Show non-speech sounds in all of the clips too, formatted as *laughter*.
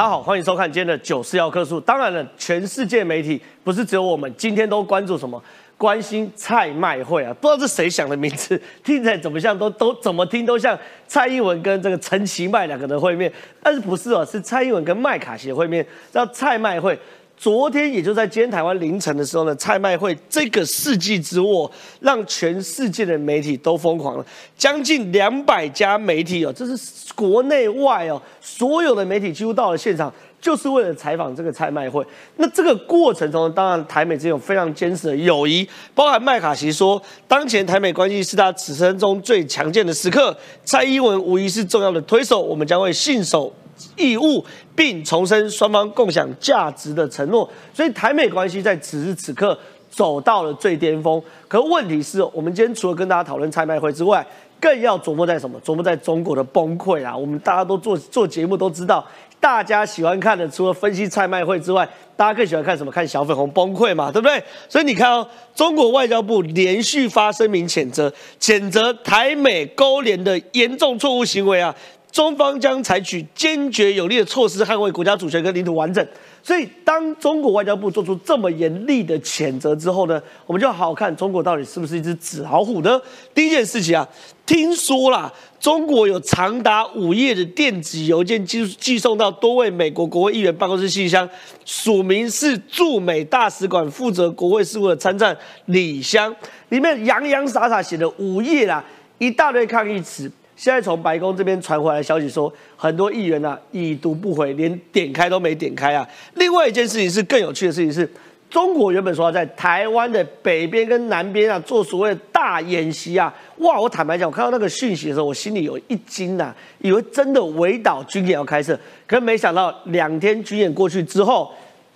大家好，欢迎收看今天的九四要客数。当然了，全世界媒体不是只有我们，今天都关注什么？关心蔡麦会啊，不知道是谁想的名字，听起来怎么像都都怎么听都像蔡英文跟这个陈其迈两个人会面，但是不是哦？是蔡英文跟麦卡锡会面，叫蔡麦会。昨天也就在今天台湾凌晨的时候呢，蔡麦会这个世纪之握，让全世界的媒体都疯狂了，将近两百家媒体哦，这是国内外哦，所有的媒体几乎到了现场，就是为了采访这个蔡麦会。那这个过程中，当然台美之间有非常坚实的友谊，包含麦卡锡说，当前台美关系是他此生中最强健的时刻，蔡英文无疑是重要的推手，我们将会信守。义务，并重申双方共享价值的承诺，所以台美关系在此时此刻走到了最巅峰。可问题是我们今天除了跟大家讨论蔡麦会之外，更要琢磨在什么？琢磨在中国的崩溃啊！我们大家都做做节目都知道，大家喜欢看的除了分析蔡麦会之外，大家更喜欢看什么？看小粉红崩溃嘛，对不对？所以你看哦，中国外交部连续发声明谴责，谴责台美勾连的严重错误行为啊！中方将采取坚决有力的措施捍卫国家主权跟领土完整。所以，当中国外交部做出这么严厉的谴责之后呢，我们就好好看中国到底是不是一只纸老虎呢？第一件事情啊，听说啦，中国有长达五页的电子邮件寄寄送到多位美国国会议员办公室信箱，署名是驻美大使馆负责国会事务的参赞李湘，里面洋洋洒洒写了五页啦，一大堆抗议词。现在从白宫这边传回来的消息说，很多议员啊已读不回，连点开都没点开啊。另外一件事情是更有趣的事情是，中国原本说要在台湾的北边跟南边啊做所谓的大演习啊，哇！我坦白讲，我看到那个讯息的时候，我心里有一惊呐，以为真的围岛军演要开设，可是没想到两天军演过去之后，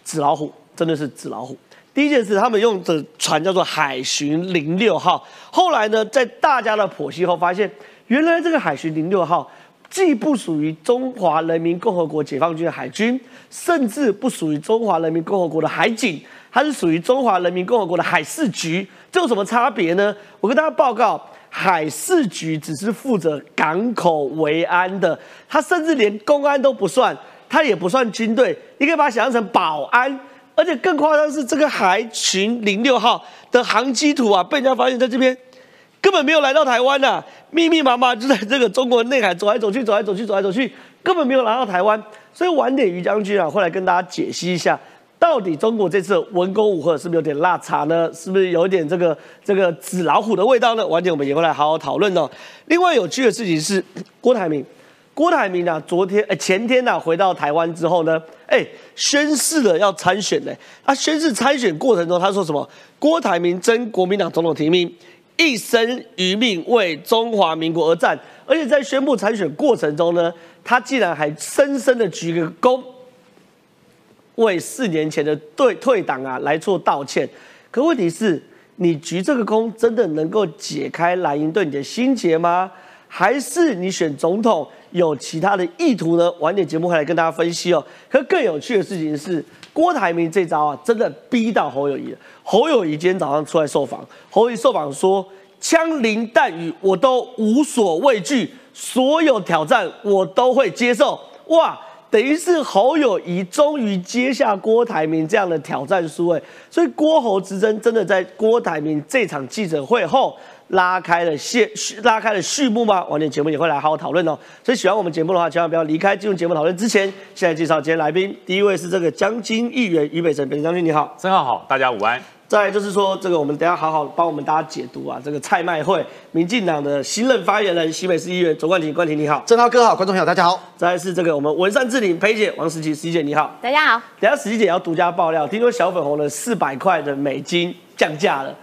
纸老虎真的是纸老虎。第一件事，他们用的船叫做海巡零六号，后来呢，在大家的剖析后发现。原来这个海巡零六号既不属于中华人民共和国解放军的海军，甚至不属于中华人民共和国的海警，它是属于中华人民共和国的海事局。这有什么差别呢？我跟大家报告，海事局只是负责港口维安的，它甚至连公安都不算，它也不算军队，你可以把它想象成保安。而且更夸张是，这个海巡零六号的航机图啊，被人家发现在这边。根本没有来到台湾呐，密密麻麻就在这个中国内海走来走去，走来走去，走来走去，根本没有来到台湾。所以晚点于将军啊，会来跟大家解析一下，到底中国这次文攻武赫是不是有点辣茶呢？是不是有点这个这个纸老虎的味道呢？晚点我们也会来好好讨论哦。另外有趣的事情是，郭台铭，郭台铭啊，昨天呃前天呐回到台湾之后呢，哎宣誓了要参选呢。他宣誓参选过程中，他说什么？郭台铭争国民党总统提名。一生余命为中华民国而战，而且在宣布参选过程中呢，他竟然还深深的鞠个躬，为四年前的对退党啊来做道歉。可问题是，你鞠这个躬真的能够解开蓝营对你的心结吗？还是你选总统有其他的意图呢？晚点节目会来跟大家分析哦。可更有趣的事情是。郭台铭这招啊，真的逼到侯友谊了。侯友谊今天早上出来受访，侯友谊受访说：“枪林弹雨我都无所畏惧，所有挑战我都会接受。”哇，等于是侯友谊终于接下郭台铭这样的挑战书哎，所以郭侯之争真的在郭台铭这场记者会后。拉开了序拉开了序幕吗？晚点节目也会来好好讨论哦。所以喜欢我们节目的话，千万不要离开。进入节目讨论之前，现在介绍今天来宾。第一位是这个江金议员于北辰，北辰将军你好，郑浩好，大家午安。再就是说，这个我们等下好好帮我们大家解读啊。这个蔡麦会，民进党的新任发言人，西北市议员左冠廷，冠廷你好，郑浩哥好，观众朋友大家好。再是这个我们文山智林裴姐王思琪，石琪姐你好，大家好。等下石琪姐要独家爆料，听说小粉红的四百块的美金降价了。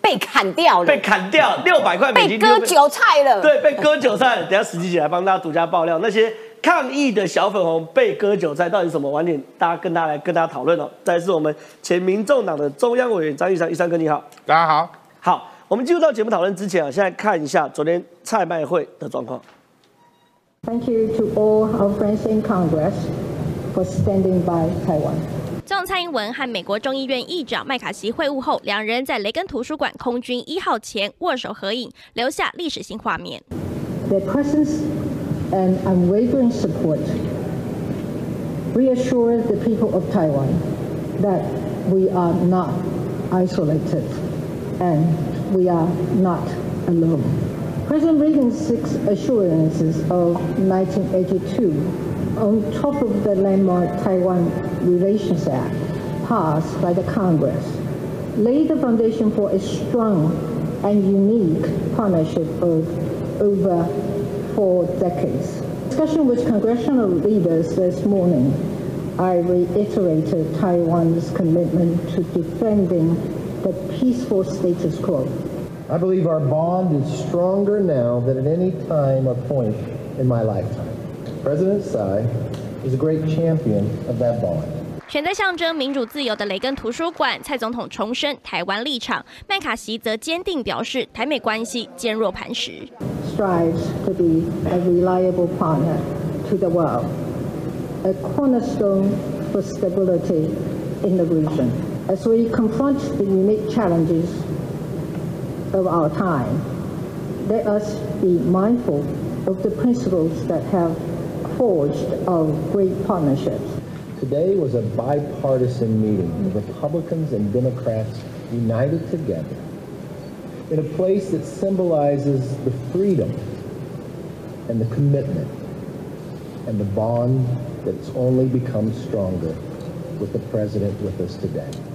被砍掉了，被砍掉六百块美金，被割韭菜了。对，被割韭菜。等下思琪姐来帮大家独家爆料，那些抗议的小粉红被割韭菜到底什么？晚点大家跟大家来跟大家讨论哦。再是我们前民众党的中央委员张玉山，玉山哥你好，大家好。好，我们进入到节目讨论之前啊，现在看一下昨天蔡麦会的状况。Thank you to all our friends in Congress for standing by Taiwan. 总蔡英文和美国众议院议长麦卡锡会晤后，两人在雷根图书馆空军一号前握手合影，留下历史性画面。Their presence and unwavering support reassure the people of Taiwan that we are not isolated and we are not alone. President Reagan's six assurances of 1982, on top of the landmark Taiwan Relations Act passed by the Congress, laid the foundation for a strong and unique partnership of over four decades. Discussion with congressional leaders this morning, I reiterated Taiwan's commitment to defending the peaceful status quo. I believe our bond is stronger now than at any time or point in my lifetime. President Tsai is a great champion of that bond. 选在象征民主自由的雷根图书馆，蔡总统重申台湾立场，麦卡锡则坚定表示台美关系坚若磐石。 strives to be a reliable partner to the world, a cornerstone for stability in the region. As we confront the unique challenges of our time, let us be mindful of the principles that have forged our great partnerships. Today was a bipartisan meeting of Republicans and Democrats united together in a place that symbolizes the freedom and the commitment and the bond that's only become stronger with the president with us today.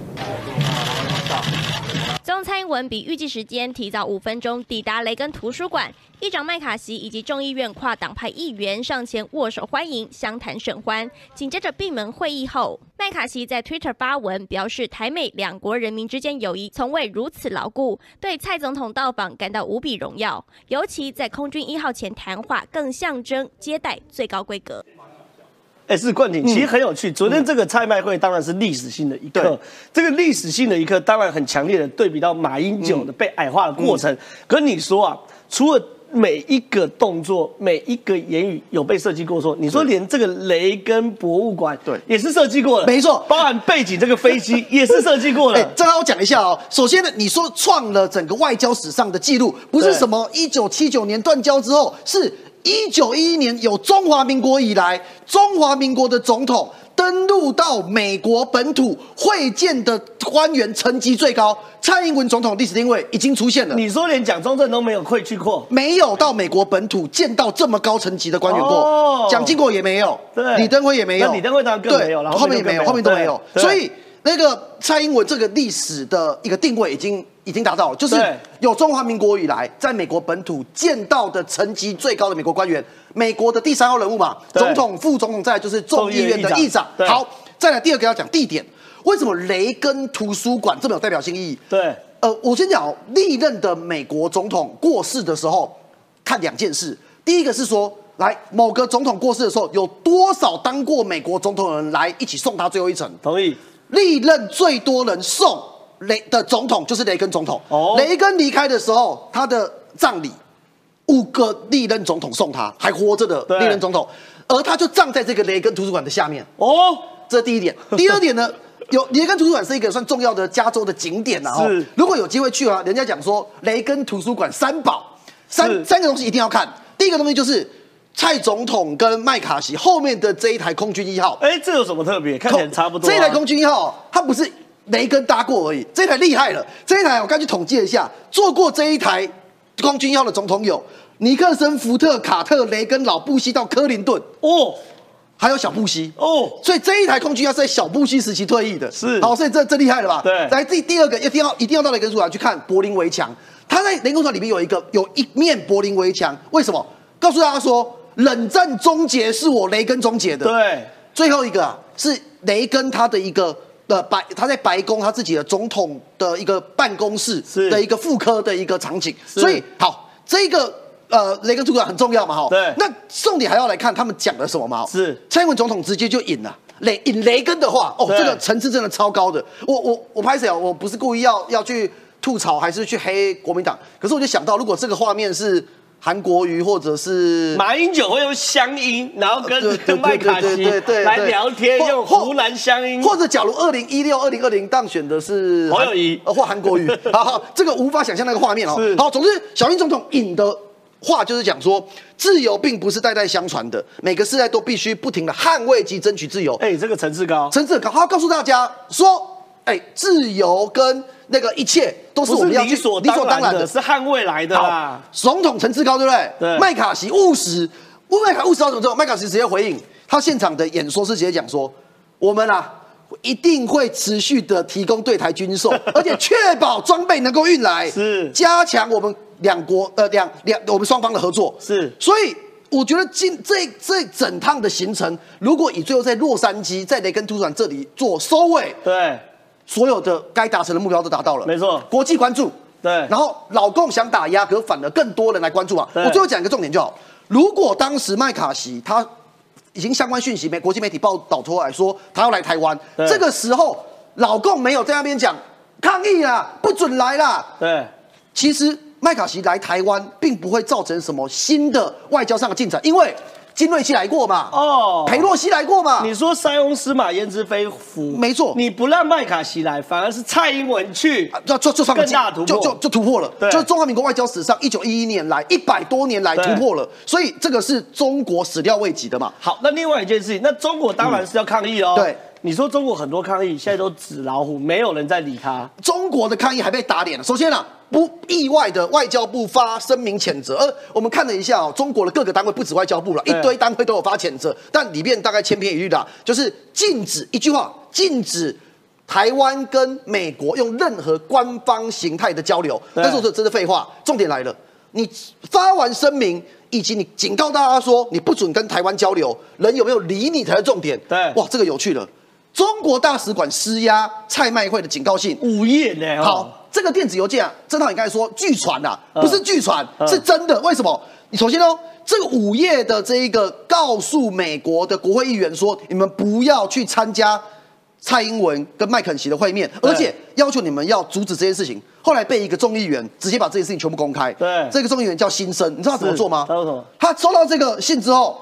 总统蔡英文比预计时间提早五分钟抵达雷根图书馆，议长麦卡锡以及众议院跨党派议员上前握手欢迎，相谈甚欢。紧接着闭门会议后，麦卡锡在 Twitter 发文表示，台美两国人民之间友谊从未如此牢固，对蔡总统到访感到无比荣耀，尤其在空军一号前谈话，更象征接待最高规格。哎，是冠廷，其实很有趣。昨天这个拍卖会当然是历史性的一刻对，这个历史性的一刻当然很强烈的对比到马英九的被矮化的过程。可你说啊，除了每一个动作、每一个言语有被设计过说，你说连这个雷根博物馆对也是设计过的，没错包含背景这个飞机 *laughs* 也是设计过哎的，。这让我讲一下哦。首先呢，你说创了整个外交史上的记录，不是什么一九七九年断交之后，是一九一一年有中华民国以来，中华民国的总统登陆到美国本土会见的官员层级最高，蔡英文总统历史定位已经出现了。你说连蒋中正都没有会去过，没有到美国本土见到这么高层级的官员过。哦，蒋经国也没有，对。李登辉也没有，李登辉当然更没有了对后面也没有，后面都没有，所以那个蔡英文这个历史的一个定位已经已经达到了，就是有中华民国以来在美国本土见到的层级最高的美国官员，美国的第三号人物嘛，对总统、副总统，再来就是众议院的议长。对好，再来第二个要讲地点，为什么雷根图书馆这么有代表性意义？对，呃，我先讲哦历任的美国总统过世的时候，看两件事。第一个是说，来某个总统过世的时候，有多少当过美国总统的人来一起送他最后一程？同意。历任最多人送雷的总统就是雷根总统。哦雷根离开的时候，他的葬礼五个历任总统送他，还活着的对历任总统，而他就葬在这个雷根图书馆的下面。哦，*laughs* 这是第一点。第二点呢，有雷根图书馆是一个算重要的加州的景点呐、啊。是如果有机会去啊，人家讲说雷根图书馆三宝，三是三个东西一定要看。第一个东西就是蔡总统跟麦卡锡后面的这一台空军一号，哎，这有什么特别？看起来差不多啊。这一台空军一号，它不是雷根搭过而已，这一台厉害了。这一台我刚去统计了一下，坐过这一台空军一号的总统有尼克森、福特、卡特、雷根、老布希到克林顿，哦还有小布希。哦，所以这一台空军要是在小布希时期退役的，是好，所以这这厉害了吧？对来第第二个一定要一定要到雷根图书馆去看柏林围墙，他在雷根图书馆里面有一个有一面柏林围墙，为什么？告诉大家说，冷战终结是我雷根终结的。对，最后一个啊，是雷根他的一个呃白他在白宫他自己的总统的一个办公室是的一个副科的一个场景，所以好这个。呃，雷根主管很重要嘛，哈。对那重点还要来看他们讲了什么嘛。是蔡英文总统直接就引了雷引雷根的话，哦，对这个层次真的超高的。我我我拍谁啊？我不是故意要要去吐槽，还是去黑国民党？可是我就想到，如果这个画面是韩国瑜或者是马英九会用乡音，然后跟跟麦卡锡来聊天，用湖南乡音。或者假如二零一六、二零二零当选的是韩侯友宜呃或韩国瑜，*laughs* 好好，这个无法想象那个画面哦是。好，总之小英总统引的话就是讲说，自由并不是代代相传的，每个世代都必须不停的捍卫及争取自由。哎，这个层次高，层次高，他告诉大家说，哎，自由跟那个一切都是我们要去理所理所当然的。是捍卫来的啦好。，总统层次高对不对？对麦卡锡务实，麦卡务实到什么之后，麦卡锡直接回应，他现场的演说是直接讲说，我们啊。一定会持续的提供对台军售，*laughs* 而且确保装备能够运来，是加强我们两国呃两两我们双方的合作。是所以我觉得今这这整趟的行程，如果以最后在洛杉矶在雷根图书馆这里做收尾，对所有的该达成的目标都达到了，没错。国际关注，对。然后老共想打压，可反而更多人来关注啊。我最后讲一个重点就好，如果当时麦卡锡他已经相关讯息，美国际媒体报道出来说他要来台湾，对。这个时候老共没有在那边讲抗议啦，不准来啦，对，其实麦卡锡来台湾并不会造成什么新的外交上的进展，因为金瑞熙来过嘛，哦。裴洛西来过嘛，你说塞翁失马焉知非福，没错。你不让麦卡锡来，反而是蔡英文去，啊就就就更大突破。就就就突破了，对。就是中华民国外交史上一九一一年来一百多年来突破了，所以这个是中国始料未及的嘛。好，那另外一件事情，那中国当然是要抗议哦。对，你说中国很多抗议，现在都纸老虎，没有人在理他。中国的抗议还被打脸了。首先啊，不意外的，外交部发声明谴责。而我们看了一下哦，中国的各个单位不止外交部了，一堆单位都有发谴责，但里面大概千篇一律的啊，就是禁止一句话，禁止。台湾跟美国用任何官方形态的交流，对但是我说真的废话。重点来了，你发完声明，以及你警告大家说你不准跟台湾交流，人有没有理你才是重点。对哇，这个有趣了。中国大使馆施压蔡麦会的警告信，午夜呢？哦，好，这个电子邮件啊，正浩你刚才说据传呐，不是据传，嗯是真的。为什么？你首先哦，这个午夜的这一个告诉美国的国会议员说，你们不要去参加蔡英文跟麦肯锡的会面，而且要求你们要阻止这件事情。后来被一个众议员直接把这件事情全部公开。对这个众议员叫新生，你知道他怎么做吗？他收到这个信之后，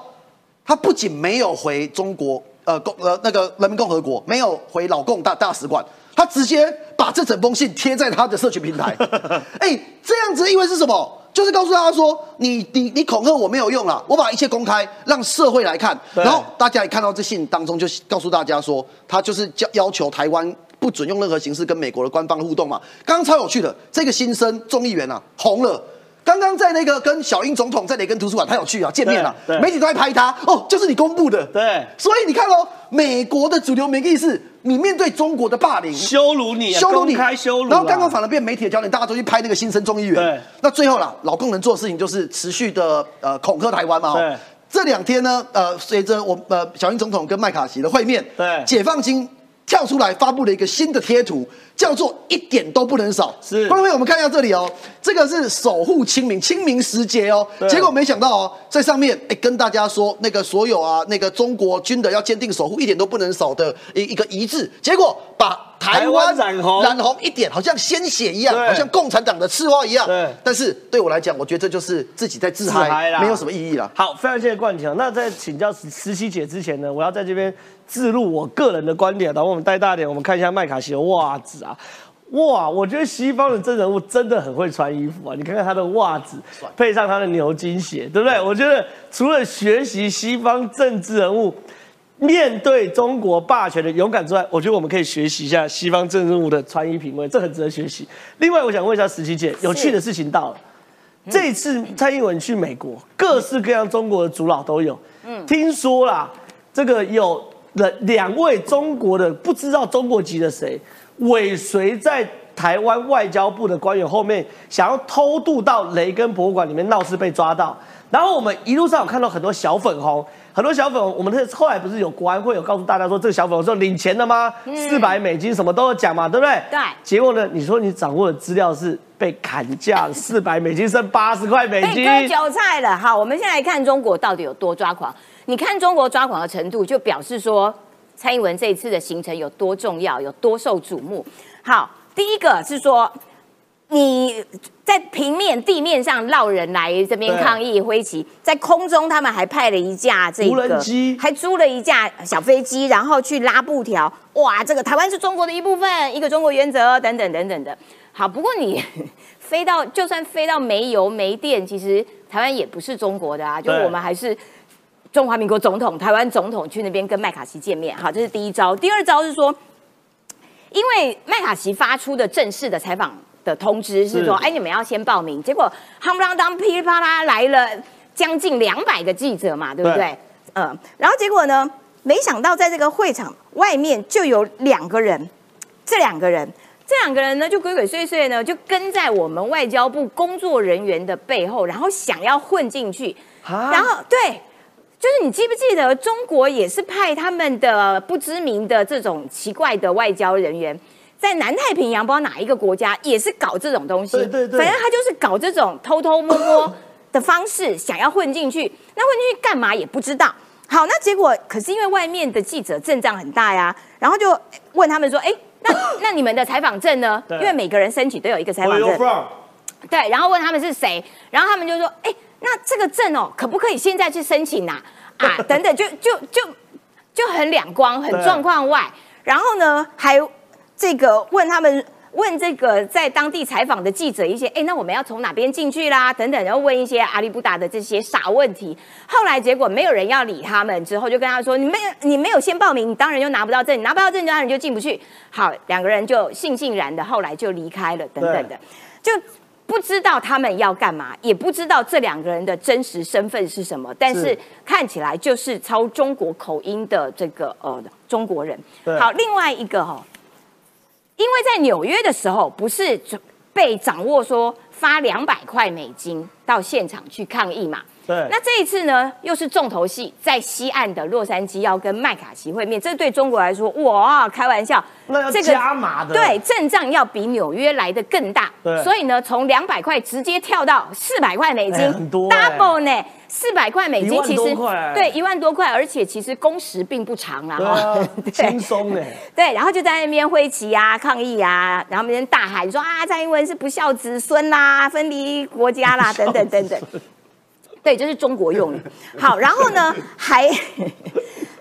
他不仅没有回中国呃共呃那个人民共和国，没有回老共大大使馆，他直接把这整封信贴在他的社群平台。*laughs* 哎、这样子的意味是什么？就是告诉大家说，你你你恐吓我没有用了，我把一切公开，让社会来看。然后大家也看到这信当中，就告诉大家说，他就是要要求台湾不准用任何形式跟美国的官方互动嘛。刚刚超有趣的，这个新生众议员啊红了。刚刚在那个跟小英总统在雷根图书馆，他有去啊见面了对，对。媒体都在拍他，哦，就是你公布的，对。所以你看哦，美国的主流媒体是，你面对中国的霸凌、羞辱你啊，羞辱你，公开羞辱啊。然后刚刚反而变媒体的焦点，大家都去拍那个新生众议员。对，那最后啦，老共能做的事情就是持续的呃恐吓台湾嘛。哦。对，这两天呢，呃，随着我呃小英总统跟麦卡锡的会面，对。解放军跳出来发布了一个新的贴图，叫做“一点都不能少”。是观众朋友，我们看一下这里哦，这个是守护清明，清明时节哦。结果没想到哦，在上面哎跟大家说，那个所有啊，那个中国军的要坚定守护，一点都不能少的一一个一致，结果把台台湾湾染红染红一点，好像鲜血一样，好像共产党的刺花一样。对但是对我来讲，我觉得这就是自己在自自嗨没有什么意义啦。好，非常谢谢冠强。那在请教石石琪姐之前呢，我要在这边自录我个人的观点，然后我们带大点，我们看一下麦卡锡的袜子啊。哇，我觉得西方的真人物真的很会穿衣服啊！你看看他的袜子，配上他的牛津鞋，对不对？我觉得除了学习西方政治人物面对中国霸权的勇敢之外，我觉得我们可以学习一下西方政治人物的穿衣品味，这很值得学习。另外，我想问一下石琪姐，有趣的事情到了。这次蔡英文去美国，各式各样中国的主脑都有。嗯，听说啦，这个有了两位中国的不知道中国籍的谁，尾随在台湾外交部的官员后面，想要偷渡到雷根博物馆里面闹事被抓到。然后我们一路上有看到很多小粉红，很多小粉红，我们后来不是有国安会有告诉大家说，这个小粉红是有领钱的吗？四百美金什么都有讲嘛，对不对？对结果呢，你说你掌握的资料是被砍价，*laughs* 四百美金剩八十块美金。被割韭菜了。好，我们现在来看中国到底有多抓狂。你看中国抓狂的程度，就表示说蔡英文这一次的行程有多重要，有多受瞩目。好，第一个是说你在平面、地面上绕人来这边抗议挥旗，在空中他们还派了一架这无人个机还租了一架小飞机，然后去拉布条。哇，这个台湾是中国的一部分，一个中国原则等等等等的。好，不过你 *laughs* 飞到就算飞到没油没电，其实台湾也不是中国的啊，就是我们还是中华民国总统、台湾总统去那边跟麦卡锡见面，好，这是第一招。第二招是说，因为麦卡锡发出的正式的采访的通知是说，哎，你们要先报名，结果夯不啷当噼里啪啦来了将近两百个记者嘛，对不对？对嗯，然后结果呢，没想到在这个会场外面就有两个人，这两个人。这两个人呢，就鬼鬼祟祟呢，就跟在我们外交部工作人员的背后，然后想要混进去。啊然后对，就是你记不记得中国也是派他们的不知名的这种奇怪的外交人员，在南太平洋不知道哪一个国家也是搞这种东西，对对对反正他就是搞这种偷偷摸摸的方式，想要混进去。那混进去干嘛也不知道。好，那结果可是因为外面的记者阵仗很大呀，然后就问他们说，哎。那那你们的采访证呢？因为每个人申请都有一个采访证。对，然后问他们是谁，然后他们就说：“哎，那这个证哦，可不可以现在去申请呐、啊？等等，就就就就很两光，很状况外。然后呢，还这个问他们问这个在当地采访的记者一些，哎，那我们要从哪边进去啦？等等，然后问一些阿里不达的这些傻问题。后来结果没有人要理他们，之后就跟他说：你没有你没有先报名，你当然就拿不到证，你拿不到证，当然就进不去。好，两个人就悻悻然的，后来就离开了，等等的，就。不知道他们要干嘛，也不知道这两个人的真实身份是什么，但是是看起来就是操中国口音的这个呃中国人。好，另外一个哈、因为在纽约的时候，不是被掌握说发两百块美金到现场去抗议嘛？对。那这一次呢，又是重头戏，在西岸的洛杉矶要跟麦卡锡会面，这对中国来说，哇，开玩笑，那要加码的。对，阵仗要比纽约来的更大，对所以呢，从两百块直接跳到四百块美金，哎很多哎。double 呢，四百块美金其实对一万多块，而且其实工时并不长啊。哈，*laughs* 轻松哎，*laughs* 对，然后就在那边挥旗啊、抗议啊，然后那边大喊说啊，蔡英文是不孝子孙啦、分离国家啦，等等等等。对，就是中国用语。好，然后呢，还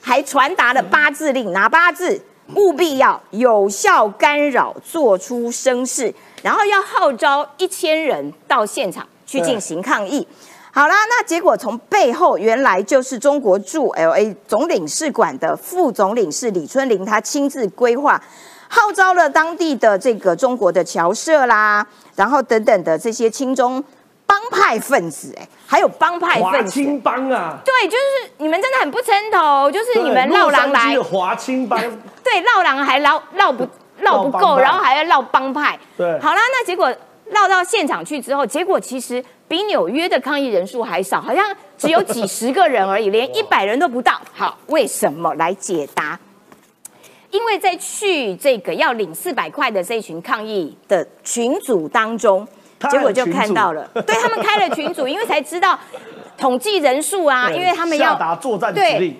还传达了八字令，拿八字？务必要有效干扰，做出声势，然后要号召一千人到现场去进行抗议。好啦，那结果从背后原来就是中国驻 L A 总领事馆的副总领事李春林，他亲自规划，号召了当地的这个中国的侨社啦，然后等等的这些亲中帮派分子，哎，还有帮派华分子，青帮啊，对，就是你们真的很不称头，就是你们对绕狼来。华青帮，*laughs* 对，绕狼还绕绕不绕不够，然后还要绕帮派。对。好啦，那结果绕到现场去之后，结果其实比纽约的抗议人数还少，好像只有几十个人而已，*laughs* 连一百人都不到。好，为什么？来解答？因为在去这个要领四百块的这群抗议的群组当中，他结果就看到了，*laughs* 对他们开了群组，因为才知道统计人数啊，因为他们要下达作战指令，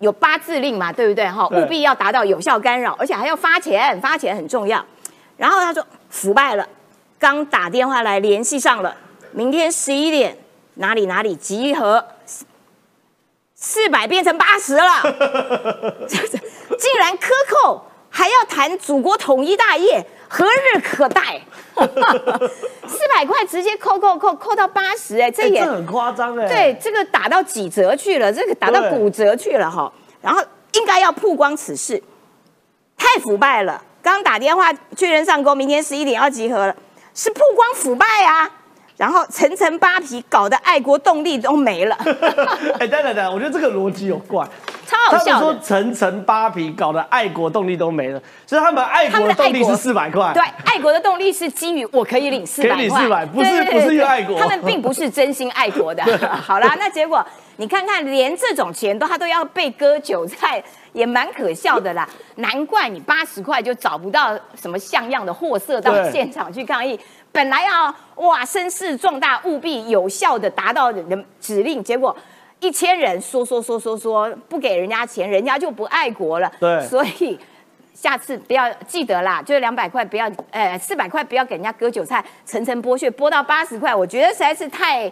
有八字令嘛，对不对？哈，对务必要达到有效干扰，而且还要发钱，发钱很重要。然后他说腐败了，刚打电话来联系上了，明天十一点哪里哪里集合，四百变成八十了 *laughs* *laughs* 竟然克扣，还要谈祖国统一大业，何日可待？*laughs* 四百块直接扣扣扣扣到八十，哎，这也很夸张哎，对，这个打到几折去了，这个打到骨折去了哈。然后应该要曝光此事，太腐败了。刚打电话确认上钩，明天十一点要集合了，是曝光腐败啊。然后层层扒皮，搞得爱国动力都没了，*laughs* 哎，等等等，我觉得这个逻辑有怪。超好他们说。层层扒皮，搞得爱国动力都没了，所以他们爱国的动力是四百块，对，爱国的动力是基于我可以领四百可以领块，400不是不是爱国他们并不是真心爱国的。好啦，那结果你看看，连这种钱都他都要被割韭菜，也蛮可笑的啦。*laughs* 难怪你八十块就找不到什么像样的货色到对现场去抗议。本来要哇声势壮大，务必有效的达到你的指令，结果。一千人说说说说说不给人家钱，人家就不爱国了。对所以下次不要记得啦，就是两百块不要，呃，四百块不要给人家割韭菜，层层剥削，剥到八十块，我觉得实在是太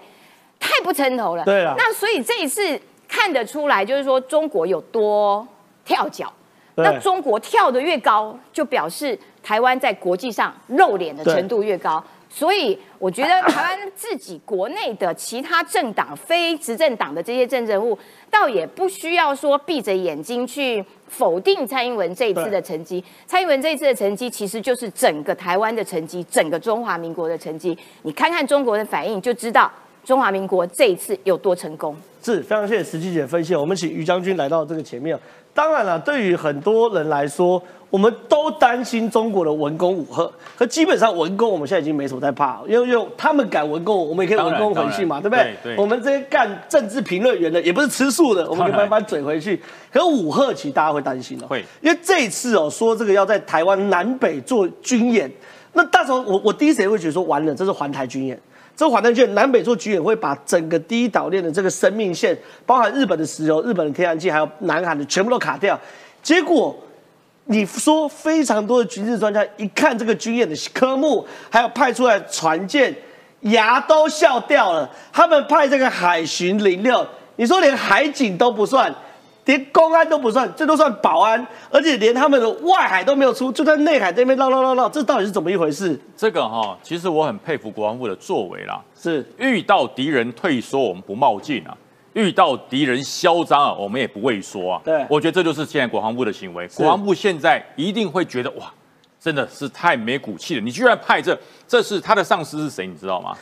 太不称头了。对啊那所以这一次看得出来，就是说中国有多跳脚。那中国跳得越高，就表示台湾在国际上露脸的程度越高。所以我觉得台湾自己国内的其他政党、非执政党的这些政治人物，倒也不需要说闭着眼睛去否定蔡英文这一次的成绩。蔡英文这一次的成绩，其实就是整个台湾的成绩，整个中华民国的成绩。你看看中国的反应，就知道中华民国这一次有多成功。是非常谢谢石琪姐分析。我们请于将军来到这个前面。当然了，对于很多人来说，我们都担心中国的文攻武赫，可基本上文攻我们现在已经没什么在怕，因为因为他们敢文攻，我们也可以文攻回去嘛，对不对？对我们这些干政治评论员的也不是吃素的，我们可以慢慢嘴回去。可武赫其实大家会担心哦，会，因为这一次哦说这个要在台湾南北做军演，那大时候我我第一时间会觉得说完了，这是环台军演。这环台军演南北做军演会把整个第一岛链的这个生命线，包含日本的石油、日本的天然气，还有南韩的全部都卡掉。结果你说非常多的军事专家一看这个军演的科目，还有派出来船舰，牙都笑掉了。他们派这个海巡零六，你说连海警都不算，连公安都不算，这都算保安，而且连他们的外海都没有出，就在内海这边绕绕绕绕，这到底是怎么一回事？这个哈，其实我很佩服国防部的作为啦。是遇到敌人退缩，我们不冒进啊；遇到敌人嚣张啊，我们也不畏缩啊。对我觉得这就是现在国防部的行为。国防部现在一定会觉得哇，真的是太没骨气了！你居然派这，这是他的上司是谁？你知道吗？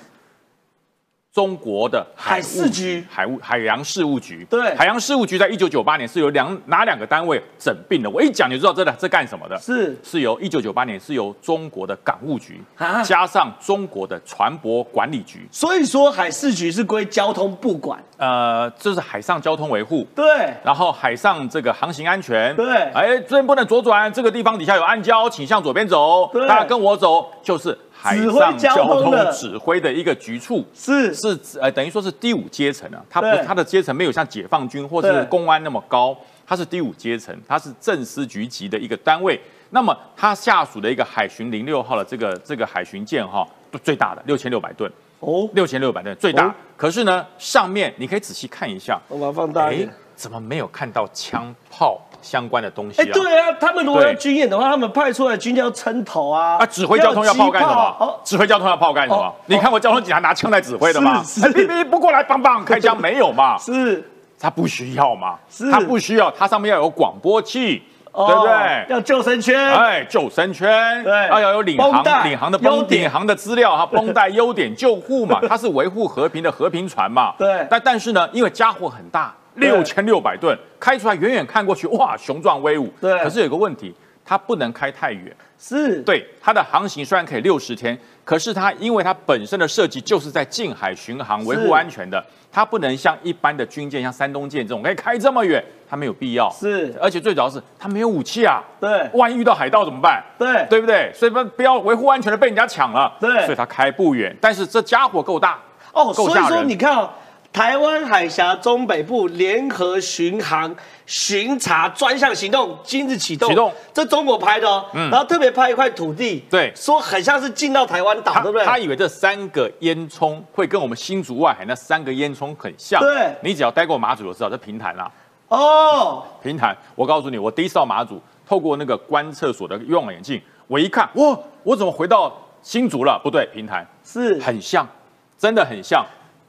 中国的海事局。海务海洋事务局，对。海洋事务局在一九九八年是由两哪两个单位整并的？我一讲你就知道这这干什么的。是。是由一九九八年是由中国的港务局啊。加上中国的船舶管理局，所以说海事局是归交通部管，呃，这是海上交通维护，对。然后海上这个航行安全，对。哎，这边不能左转，这个地方底下有暗礁，请向左边走，对。大家跟我走，就是海上交交通指挥的一个局处。是是呃，等于说是第五阶层啊，它不对它的阶层没有像解放军或对是公安那么高，它是第五阶层，它是正司局级的一个单位。那么它下属的一个海巡零六号的这个这个海巡舰哈，最大的六千六百吨，哦，六千六百吨最大。哦可是呢，上面你可以仔细看一下，我把它放大一哎点。，怎么没有看到枪炮相关的东西哎，啊？对啊，他们如果要军演的话，他们派出来军舰要撑头啊，啊，指挥交通要炮干什么？指挥交通要炮干什么哦？你看过交通警察拿枪来指挥的吗？是是哎哔哔不过来，棒棒开枪没有嘛？*laughs* 是，他不需要嘛？是他不需要，它上面要有广播器，哦对不对？要救生圈，哎，救生圈，对要有领航领航的绷优点领航的资料哈，*laughs* 绷带优点救护嘛，它是维护和平的和平船嘛。对但但是呢，因为家伙很大，对六千六百吨，开出来远远看过去，哇，雄壮威武。对可是有个问题，它不能开太远。是，对，它的航行虽然可以六十天，可是它因为它本身的设计就是在近海巡航维护安全的，它不能像一般的军舰，像山东舰这种可以开这么远，它没有必要。是而且最主要是它没有武器啊。对万一遇到海盗怎么办？对对不对？所以不不要维护安全的被人家抢了。对所以它开不远，但是这家伙够大哦，够所以说你看哦，台湾海峡中北部联合巡航巡查专项行动今日启动，启动。这中国拍的哦，然后特别拍一块土地，对。说很像是进到台湾岛，他对不对？他以为这三个烟囱会跟我们新竹外海那三个烟囱很像。对。你只要待过马祖就知道，这平潭啦、哦，平潭，我告诉你，我第一次到马祖，透过那个观测所的望远镜，我一看，哇，我怎么回到新竹了？不对，平潭。是。很像，真的很像。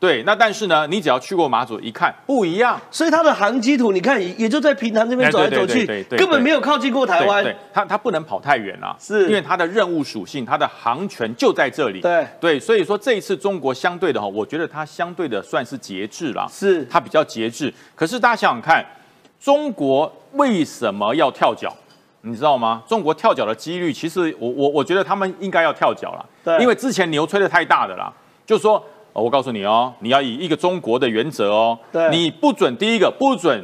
对，那但是呢，你只要去过马祖一看，不一样。所以它的航机图，你看也也就在平潭这边哎走来走去根本没有靠近过台湾它它不能跑太远啊，是因为它的任务属性，它的航权就在这里。对对，所以说这一次中国相对的哈，我觉得它相对的算是节制了，是它比较节制。可是大家想想看，中国为什么要跳脚？你知道吗？中国跳脚的几率，其实我我我觉得他们应该要跳脚了，对因为之前牛吹的太大的啦，就说。哦我告诉你哦，你要以一个中国的原则哦，对你不准第一个不准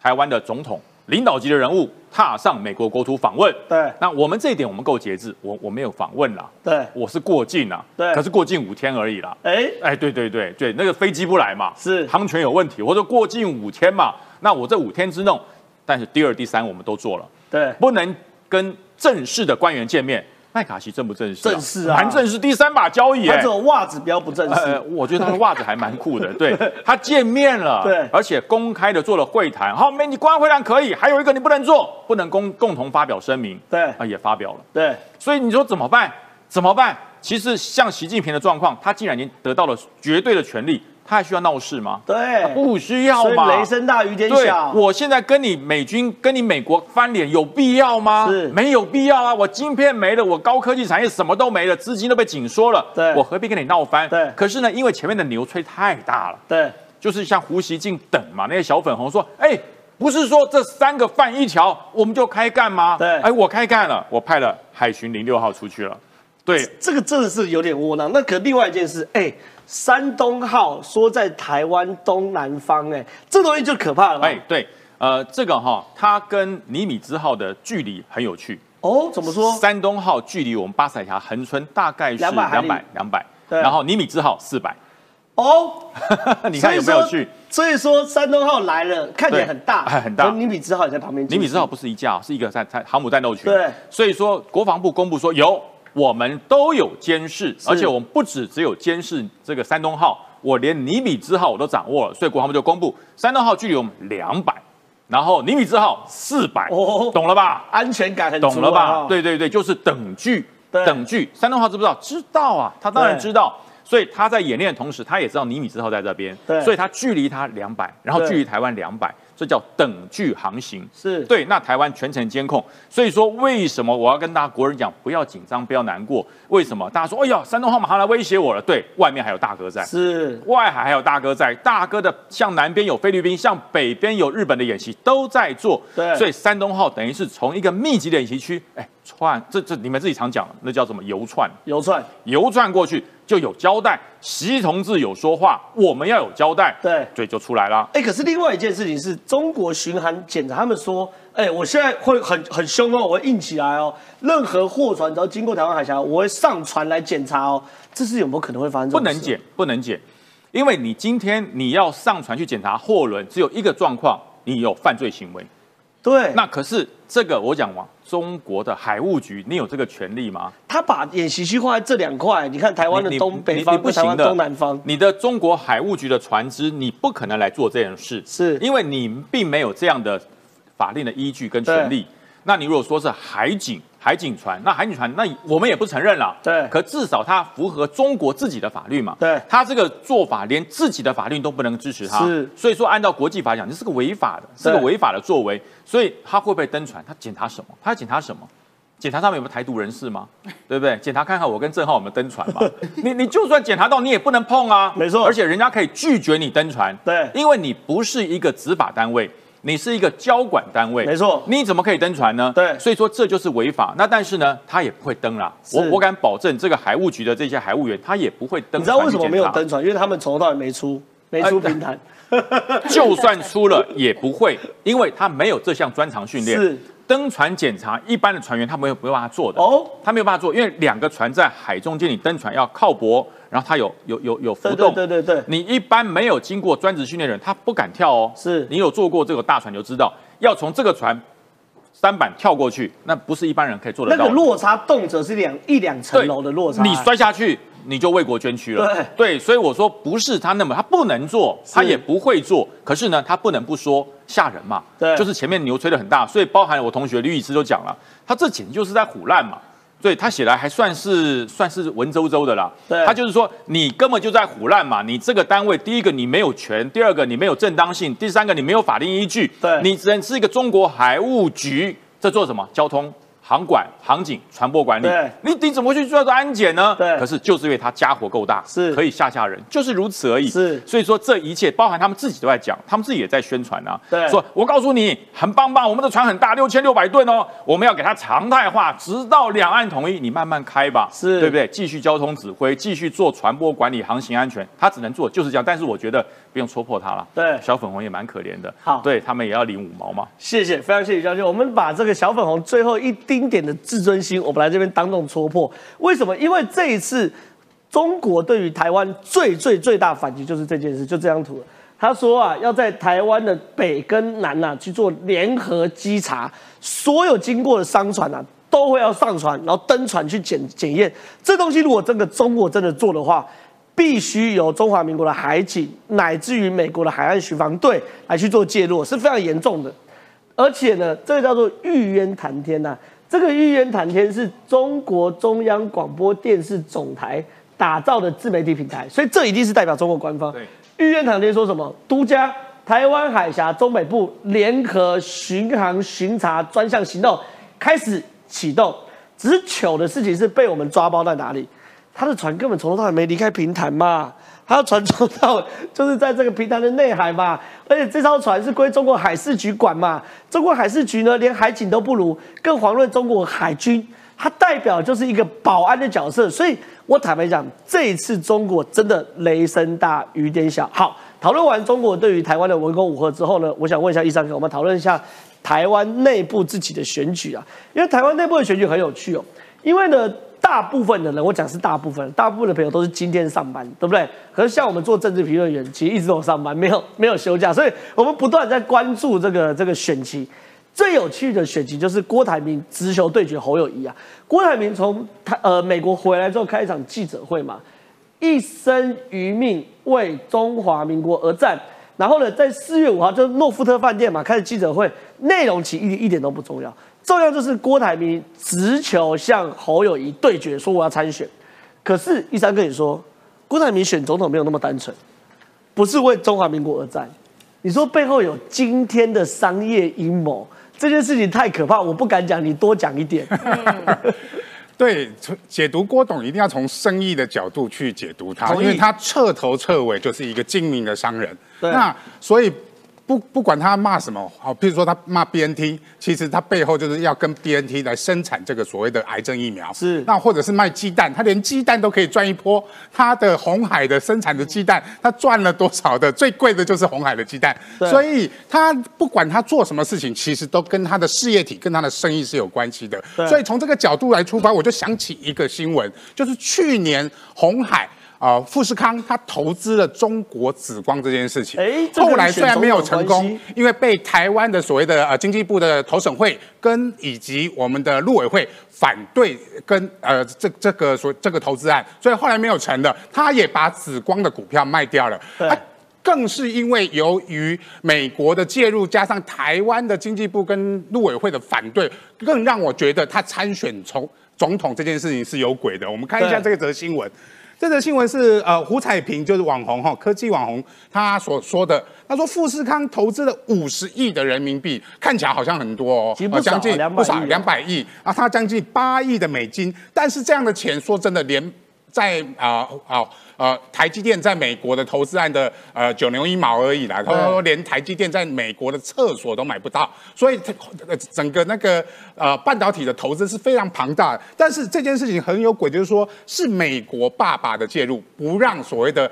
台湾的总统领导级的人物踏上美国国土访问。对那我们这一点我们够节制，我我没有访问啦，对，我是过境啦，对可是过境五天而已啦。哎，哎，对对对对，那个飞机不来嘛，是航权有问题，或者过境五天嘛，那我这五天之内，但是第二、第三我们都做了，对，不能跟正式的官员见面。麦卡锡正不正式、正式啊蛮正式，第三把交椅、哎它只有袜子比较不正呃，式，我觉得他的袜子还蛮酷的，*laughs* 对他见面了，对而且公开的做了会谈。好，没你公开会谈可以，还有一个你不能做，不能共共同发表声明，对啊，也发表了。对，所以你说怎么办？怎么办？其实像习近平的状况，他既然已经得到了绝对的权利，他还需要闹事吗？对，不需要所以嘛。雷声大雨点对小，。我现在跟你美军、跟你美国翻脸有必要吗？是没有必要啊！我晶片没了，我高科技产业什么都没了，资金都被紧缩了，对我何必跟你闹翻？对可是呢，因为前面的牛吹太大了，对，就是像胡锡进等嘛，那些小粉红说，哎。不是说这三个犯一条我们就开干吗？对哎，我开干了，我派了海巡零六号出去了。对，这个真的是有点窝囊。那可另外一件事，哎，山东号说在台湾东南方，哎，这东西就可怕了吧？哎，对，呃，这个哈，它跟尼米兹号的距离很有趣。哦，怎么说？山东号距离我们巴士海峡横村大概是200海里两百两百，对然后尼米兹号四百，哦，*laughs* 你看有没有趣？所以说山东号来了，看起来很大，哎很大可尼米兹号也在旁边。尼米兹号不是一架，是一个在在航母战斗群。对所以说国防部公布说有，我们都有监视，而且我们不止只有监视这个山东号，我连尼米兹号我都掌握了，所以国防部就公布山东号距离我们两百，然后尼米兹号四百，哦懂了吧？安全感很足啊懂了吧？哦对对对，就是等距，等距。山东号知不知道？知道啊，他当然知道。所以他在演练的同时，他也知道尼米兹号在这边，所以他距离他两百，然后距离台湾两百，这叫等距航行。是对，那台湾全程监控。所以说，为什么我要跟大家国人讲，不要紧张，不要难过？为什么？大家说，哎呀，山东号马上来威胁我了。对，外面还有大哥在。是外海还有大哥在，大哥的向南边有菲律宾，向北边有日本的演习都在做，对所以山东号等于是从一个密集的演习区，哎，串，这这你们自己常讲，那叫什么游串，游串，游串过去就有交代，习同志有说话，我们要有交代，对对，就出来了。哎，可是另外一件事情是中国巡航检查，他们说，哎，我现在会很很凶哦，我会硬起来哦，任何货船只要经过台湾海峡，我会上船来检查哦，这是有没有可能会发生？不能检，不能检，因为你今天你要上船去检查货轮，只有一个状况，你有犯罪行为。对，那可是这个我讲完，中国的海务局，你有这个权利吗？他把演习区放在这两块，你看台湾的你东北方不行的。东南方，你的中国海务局的船只，你不可能来做这件事，是。因为你并没有这样的法令的依据跟权利。那你如果说是海警海警船，那海警船，那我们也不承认了。对可至少它符合中国自己的法律嘛。对他这个做法连自己的法律都不能支持他，是所以说按照国际法讲，这是个违法的，是个违法的作为。所以他会不会登船？他检查什么？他检查什么？检查上面有没有台独人士吗？*laughs* 对不对？检查看看我跟郑浩有没有登船嘛？*laughs* 你你就算检查到，你也不能碰啊。没错而且人家可以拒绝你登船。对因为你不是一个执法单位，你是一个交管单位。没错你怎么可以登船呢？对所以说这就是违法。那但是呢，他也不会登啦。我我敢保证，这个海务局的这些海务员，他也不会登。你知道为什么没有登？船？因为他们从头到尾没出，没出平台。就算出了也不会，因为他没有这项专长训练。是登船检查，一般的船员他没有没有办法做的。哦他没有办法做，因为两个船在海中间，你登船要靠泊，然后它有有有有浮对动。对对对对，你一般没有经过专职训练的人，他不敢跳哦。是你有坐过这个大船就知道，要从这个船三板跳过去，那不是一般人可以做得那到的。个落差动辄是两一两层楼的落差。你摔下去，你就为国捐躯了。对所以我说不是他那么，他不能做，他也不会做。可是呢，他不能不说吓人嘛。对就是前面牛吹的很大，所以包含了我同学吕医师都讲了，他这简直就是在唬烂嘛。所以他写来还算是算是文绉绉的啦。他就是说你根本就在胡乱嘛。你这个单位，第一个你没有权，第二个你没有正当性，第三个你没有法定依据。对你只能是一个中国海务局，在做什么？交通。航管、航警、船舶管理，你你怎么会去做到安检呢？对可是就是因为他家伙够大，是可以吓吓人，就是如此而已。是所以说这一切，包含他们自己都在讲，他们自己也在宣传啊。对说我告诉你，很棒棒，我们的船很大，六千六百吨哦，我们要给它常态化，直到两岸统一，你慢慢开吧，是对不对？继续交通指挥，继续做船舶管理、航行安全，他只能做就是这样。但是我觉得不用戳破他了。对小粉红也蛮可怜的。好对他们也要领五毛嘛。谢谢，非常谢谢将军。我们把这个小粉红最后一丁点的自尊心，我们来这边当众戳破。为什么？因为这一次中国对于台湾最最最大反击就是这件事，就这张图。他说啊，要在台湾的北跟南啊去做联合稽查，所有经过的商船啊都会要上船，然后登船去检检验。这东西如果真的中国真的做的话，必须由中华民国的海警乃至于美国的海岸巡防队来去做介入，是非常严重的。而且呢，这个叫做玉渊谈天呐、这个玉渊谈天是中国中央广播电视总台打造的自媒体平台，所以这一定是代表中国官方。对，玉渊谈天说什么？独家台湾海峡中北部联合巡航巡查专项行动开始启动，只是糗的事情是被我们抓包在哪里？他的船根本从头到尾没离开平潭嘛，他要传送到就是在这个平潭的内海嘛，而且这艘船是归中国海事局管嘛，中国海事局呢连海警都不如，更遑论中国海军，它代表就是一个保安的角色，所以我坦白讲，这一次中国真的雷声大雨点小。好，讨论完中国对于台湾的文攻武赫之后呢，我想问一下医生，我们讨论一下台湾内部自己的选举啊，因为台湾内部的选举很有趣哦，因为呢。大部分的人，我讲是大部分，大部分的朋友都是今天上班，对不对？可是像我们做政治评论员，其实一直都有上班，没有没有休假，所以我们不断在关注这个这个选期。最有趣的选期就是郭台铭直球对决侯友谊啊！郭台铭从他呃美国回来之后开一场记者会嘛，一生余命为中华民国而战。然后呢，在四月五号就是诺富特饭店嘛开始记者会，内容其一一点都不重要。重要就是郭台铭直球向侯友谊对决，说我要参选。可是一三跟你说，郭台铭选总统没有那么单纯，不是为中华民国而战。你说背后有今天的商业阴谋，这件事情太可怕，我不敢讲，你多讲一点。对，解读郭董一定要从生意的角度去解读他，因为他彻头彻尾就是一个精明的商人。那所以。不不管他骂什么，好，譬如说他骂 BNT，其实他背后就是要跟 BNT 来生产这个所谓的癌症疫苗。是，那或者是卖鸡蛋，他连鸡蛋都可以赚一波。他的红海的生产的鸡蛋，他赚了多少的？最贵的就是红海的鸡蛋。所以他不管他做什么事情，其实都跟他的事业体、跟他的生意是有关系的。所以从这个角度来出发，我就想起一个新闻，就是去年红海。啊，富士康他投资了中国紫光这件事情，哎，后来虽然没有成功，因为被台湾的所谓的呃经济部的投审会跟以及我们的陆委会反对跟呃这这个所这个投资案，所以后来没有成的。他也把紫光的股票卖掉了，对，更是因为由于美国的介入，加上台湾的经济部跟陆委会的反对，更让我觉得他参选从总统这件事情是有鬼的。我们看一下这则新闻。这则新闻是呃胡彩萍就是网红哈科技网红他所说的，他说富士康投资了五十亿的人民币，看起来好像很多哦，将近不少两百亿啊，他将近八亿的美金，但是这样的钱说真的连。在啊啊呃，台积电在美国的投资案的呃九牛一毛而已啦。他说连台积电在美国的厕所都买不到，所以整个那个呃半导体的投资是非常庞大。但是这件事情很有鬼，就是说是美国爸爸的介入，不让所谓的。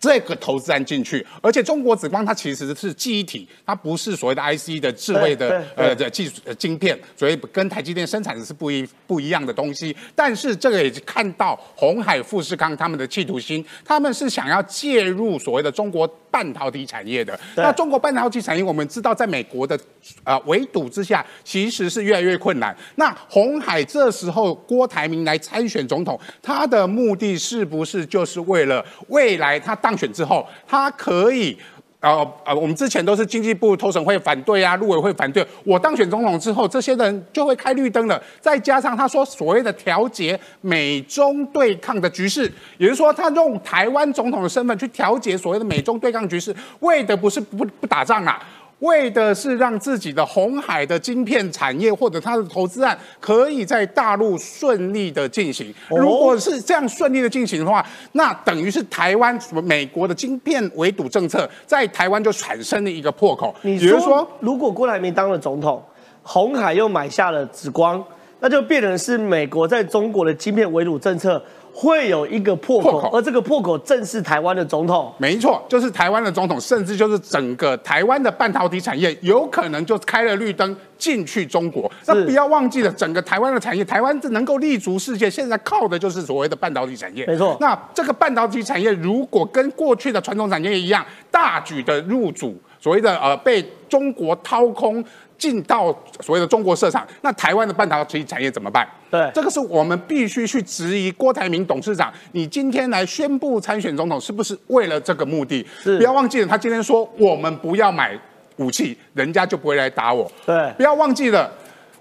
这个投资案进去，而且中国紫光它其实是记忆体，它不是所谓的 IC 的智慧的呃的技术晶片，所以跟台积电生产的是不一不一样的东西。但是这个也是看到红海富士康他们的企图心，他们是想要介入所谓的中国半导体产业的。那中国半导体产业，我们知道在美国的呃围堵之下，其实是越来越困难。那红海这时候郭台铭来参选总统，他的目的是不是就是为了未来他当？当选之后，他可以，呃呃，我们之前都是经济部投审会反对啊，陆委会反对。我当选总统之后，这些人就会开绿灯了。再加上他说所谓的调节美中对抗的局势，也就是说，他用台湾总统的身份去调节所谓的美中对抗局势，为的不是不不打仗啊。为的是让自己的红海的晶片产业或者它的投资案可以在大陆顺利的进行。如果是这样顺利的进行的话，那等于是台湾什么美国的晶片围堵政策在台湾就产生了一个破口。你说，如果郭台铭当了总统，红海又买下了紫光，那就变成是美国在中国的晶片围堵政策。会有一个破口，而这个破口正是台湾的总统。没错，就是台湾的总统，甚至就是整个台湾的半导体产业，有可能就开了绿灯进去中国。那不要忘记了，整个台湾的产业，台湾能够立足世界，现在靠的就是所谓的半导体产业。没错，那这个半导体产业如果跟过去的传统产业一样，大举的入主，所谓的呃被中国掏空。进到所谓的中国市场，那台湾的半导体产业怎么办？对，这个是我们必须去质疑郭台铭董事长，你今天来宣布参选总统，是不是为了这个目的？是，不要忘记了，他今天说我们不要买武器，人家就不会来打我。对，不要忘记了。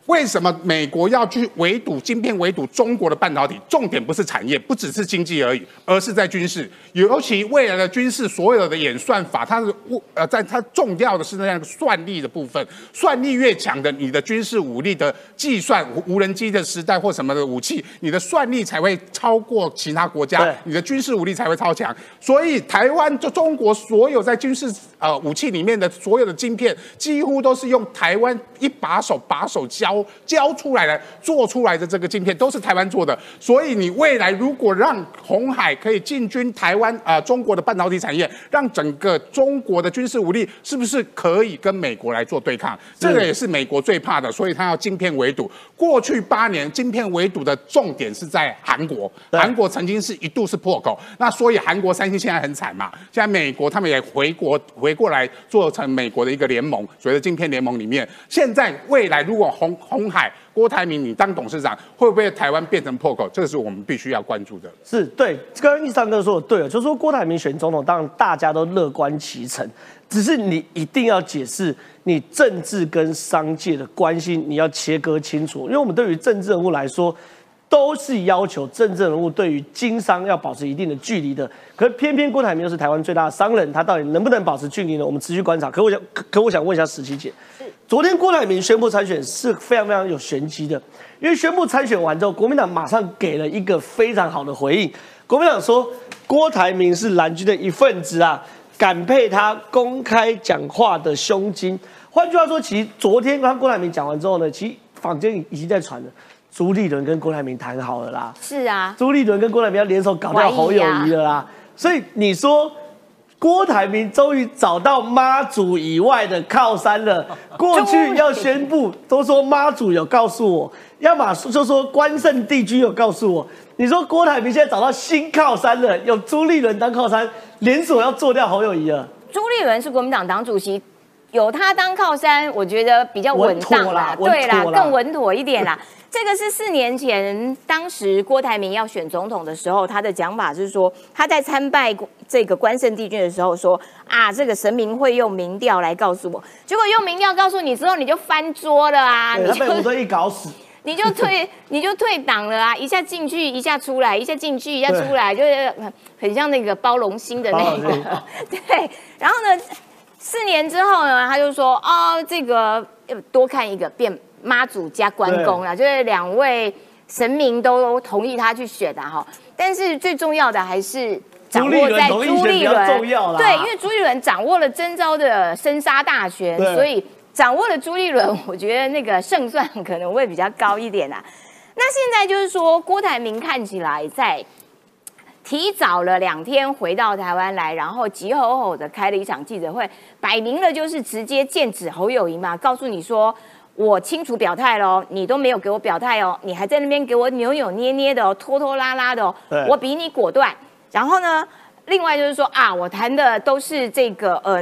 为什么美国要去围堵晶片、围堵中国的半导体？重点不是产业，不只是经济而已，而是在军事。尤其未来的军事所有的演算法，它是呃，在它重要的是那样算力的部分。算力越强的，你的军事武力的计算，无人机的时代或什么的武器，你的算力才会超过其他国家，你的军事武力才会超强。所以台湾就中国所有在军事呃武器里面的所有的晶片，几乎都是用台湾一把手把手教。教出来的、做出来的这个镜片都是台湾做的，所以你未来如果让红海可以进军台湾啊，中国的半导体产业，让整个中国的军事武力是不是可以跟美国来做对抗？这个也是美国最怕的，所以他要晶片围堵。过去八年，晶片围堵的重点是在韩国，韩国曾经是一度是破口，那所以韩国三星现在很惨嘛。现在美国他们也回国回过来做成美国的一个联盟，所谓的晶片联盟里面，现在未来如果红红海郭台铭，你当董事长会不会台湾变成破口？这个是我们必须要关注的。是对，刚刚易尚哥说的对了，就是说郭台铭选总统，当然大家都乐观其成，只是你一定要解释你政治跟商界的关系，你要切割清楚。因为我们对于政治人物来说，都是要求政治人物对于经商要保持一定的距离的。可是偏偏郭台铭又是台湾最大的商人，他到底能不能保持距离呢？我们持续观察。可我想，可我想问一下石琪姐。昨天郭台铭宣布参选是非常非常有玄机的，因为宣布参选完之后，国民党马上给了一个非常好的回应。国民党说郭台铭是蓝军的一份子啊，感佩他公开讲话的胸襟。换句话说，其实昨天刚郭台铭讲完之后呢，其实坊间已经在传了，朱立伦跟郭台铭谈好了啦。是啊，朱立伦跟郭台铭要联手搞掉侯友谊了啦。所以你说。郭台铭终于找到妈祖以外的靠山了。*laughs* 过去要宣布，都说妈祖有告诉我，*laughs* 要么就说关圣帝君有告诉我。你说郭台铭现在找到新靠山了，有朱立伦当靠山，联手要做掉侯友谊了。朱立伦是国民党党主席，有他当靠山，我觉得比较稳当啦，对啦，更稳妥一点啦。这个是四年前，当时郭台铭要选总统的时候，他的讲法是说，他在参拜这个关圣帝君的时候说啊，这个神明会用民调来告诉我，结果用民调告诉你之后，你就翻桌了啊，你被胡一搞死，*laughs* 你就退，你就退党了啊，一下进去，一下出来，一下进去，一下出来，就是很像那个包容心的那个，*laughs* 对。然后呢，四年之后呢，他就说哦，这个多看一个变。妈祖加关公啦，就是两位神明都同意他去选的哈。但是最重要的还是掌握在朱立伦，对，因为朱立伦掌握了征召的生杀大权，所以掌握了朱立伦，我觉得那个胜算可能会比较高一点啊。那现在就是说，郭台铭看起来在提早了两天回到台湾来，然后急吼吼的开了一场记者会，摆明了就是直接剑指侯友谊嘛，告诉你说。我清楚表态喽，你都没有给我表态哦，你还在那边给我扭扭捏捏的哦，拖拖拉拉的哦，我比你果断。然后呢，另外就是说啊，我谈的都是这个呃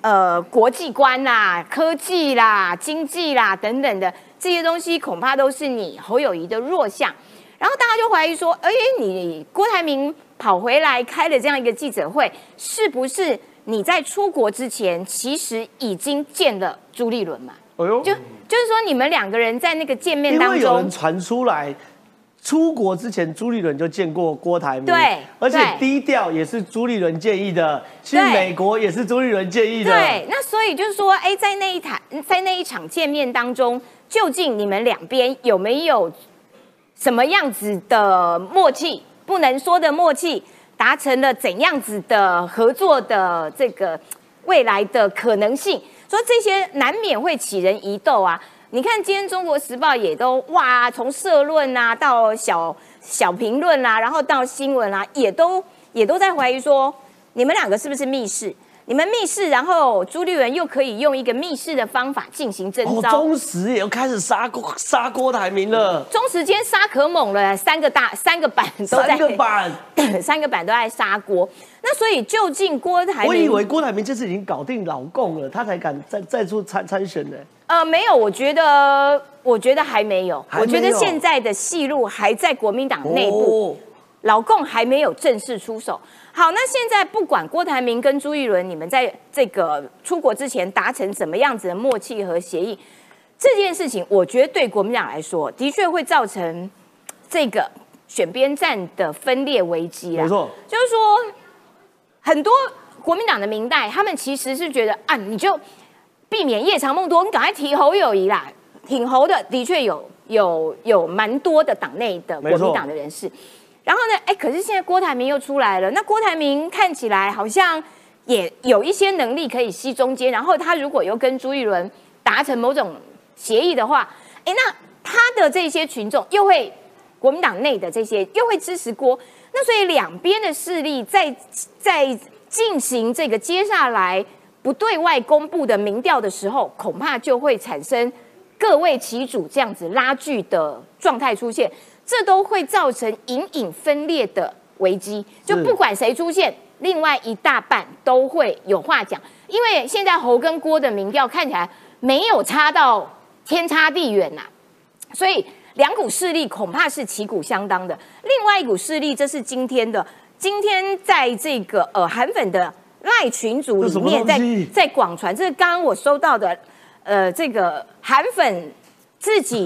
呃国际观啦、科技啦、经济啦等等的这些东西，恐怕都是你侯友谊的弱项。然后大家就怀疑说，哎，你郭台铭跑回来开了这样一个记者会，是不是你在出国之前其实已经见了朱立伦嘛？哎呦，就就是说，你们两个人在那个见面当中，有人传出来，出国之前朱立伦就见过郭台铭，对，而且低调也是朱立伦建议的，去美国也是朱立伦建议的，对。那所以就是说，哎，在那一台，在那一场见面当中，究竟你们两边有没有什么样子的默契？不能说的默契，达成了怎样子的合作的这个未来的可能性？说这些难免会起人疑窦啊！你看今天《中国时报》也都哇，从社论啊到小小评论啊，然后到新闻啊，也都也都在怀疑说，你们两个是不是密室？你们密室，然后朱立伦又可以用一个密室的方法进行征召。中时也要开始杀郭杀郭台铭了。中时间杀可猛了，三个大三个版都在。三个版，三个版 *laughs* 都在杀郭。那所以究竟郭台铭？我以为郭台铭这次已经搞定老共了，他才敢再再出参参选的。呃，没有，我觉得我觉得还没有，我觉得现在的戏路还在国民党内部，老共还没有正式出手。好，那现在不管郭台铭跟朱一伦，你们在这个出国之前达成什么样子的默契和协议，这件事情，我觉得对国民党来说，的确会造成这个选边站的分裂危机啊。没错，就是说很多国民党的明代，他们其实是觉得啊，你就避免夜长梦多，你赶快提侯友谊啦。挺侯的的确有有有蛮多的党内的国民党的人士。然后呢，哎，可是现在郭台铭又出来了，那郭台铭看起来好像也有一些能力可以吸中间，然后他如果又跟朱一伦达成某种协议的话，哎，那他的这些群众又会国民党内的这些又会支持郭，那所以两边的势力在在进行这个接下来不对外公布的民调的时候，恐怕就会产生各为其主这样子拉锯的状态出现，这都会造成隐隐分裂的危机。就不管谁出现，另外一大半都会有话讲，因为现在侯跟郭的民调看起来没有差到天差地远呐，所以两股势力恐怕是旗鼓相当的。另外一股势力，这是今天的。今天在这个呃韩粉的赖群组里面，在在广传，这是刚刚我收到的，呃，这个韩粉自己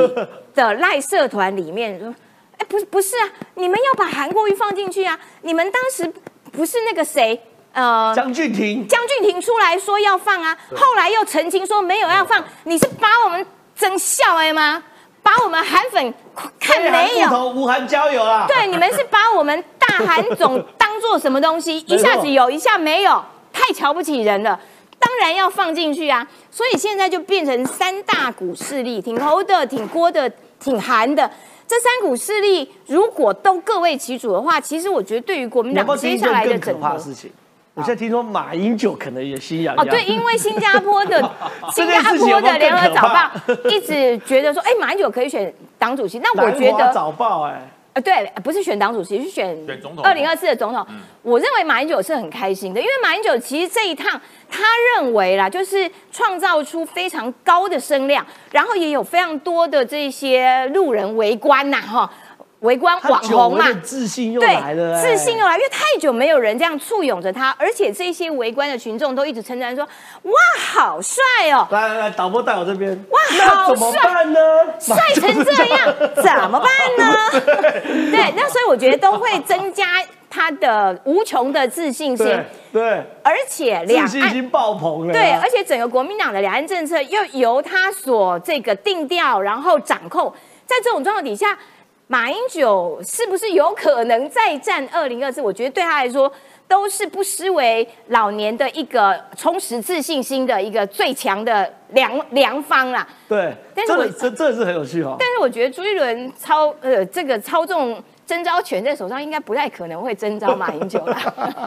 的赖社团里面说，哎，不是不是啊，你们要把韩国瑜放进去啊？你们当时不是那个谁，呃，江俊廷，江俊廷出来说要放啊，后来又澄清说没有要放，你是把我们整笑哎吗？把我们韩粉看没有？无韩交友啊？对，你们是把我们大韩总当做什么东西？*laughs* 一下子有，一下没有，太瞧不起人了。当然要放进去啊！所以现在就变成三大股势力，挺侯的、挺郭的、挺韩的。这三股势力如果都各为其主的话，其实我觉得对于国民党接下来的整个事情。我现在听说马英九可能也心痒哦，对，因为新加坡的 *laughs* 新加坡的联合早报一直觉得说，哎，马英九可以选党主席。那我觉得早报哎，呃，对，不是选党主席，是选选总统。二零二四的总统，我认为马英九是很开心的，因为马英九其实这一趟，他认为啦，就是创造出非常高的声量，然后也有非常多的这些路人围观呐，哈。围观网红嘛，自信又来了，自信又来，因为太久没有人这样簇拥着他，而且这些围观的群众都一直称赞说：“哇，好帅哦！”来来来，导播带我这边。哇，好帅呢？帅成这样，怎么办呢？*laughs* 对，那所以我觉得都会增加他的无穷的自信心。对，而且两岸已经爆棚了。对，而且整个国民党的两岸政策又由他所这个定调，然后掌控，在这种状况底下。马英九是不是有可能再战二零二四？我觉得对他来说都是不失为老年的一个充实自信心的一个最强的良良方啦。对，但是我这这是很有趣哈。但是我觉得朱一伦操呃这个操纵。征召权在手上，应该不太可能会征召马英九了。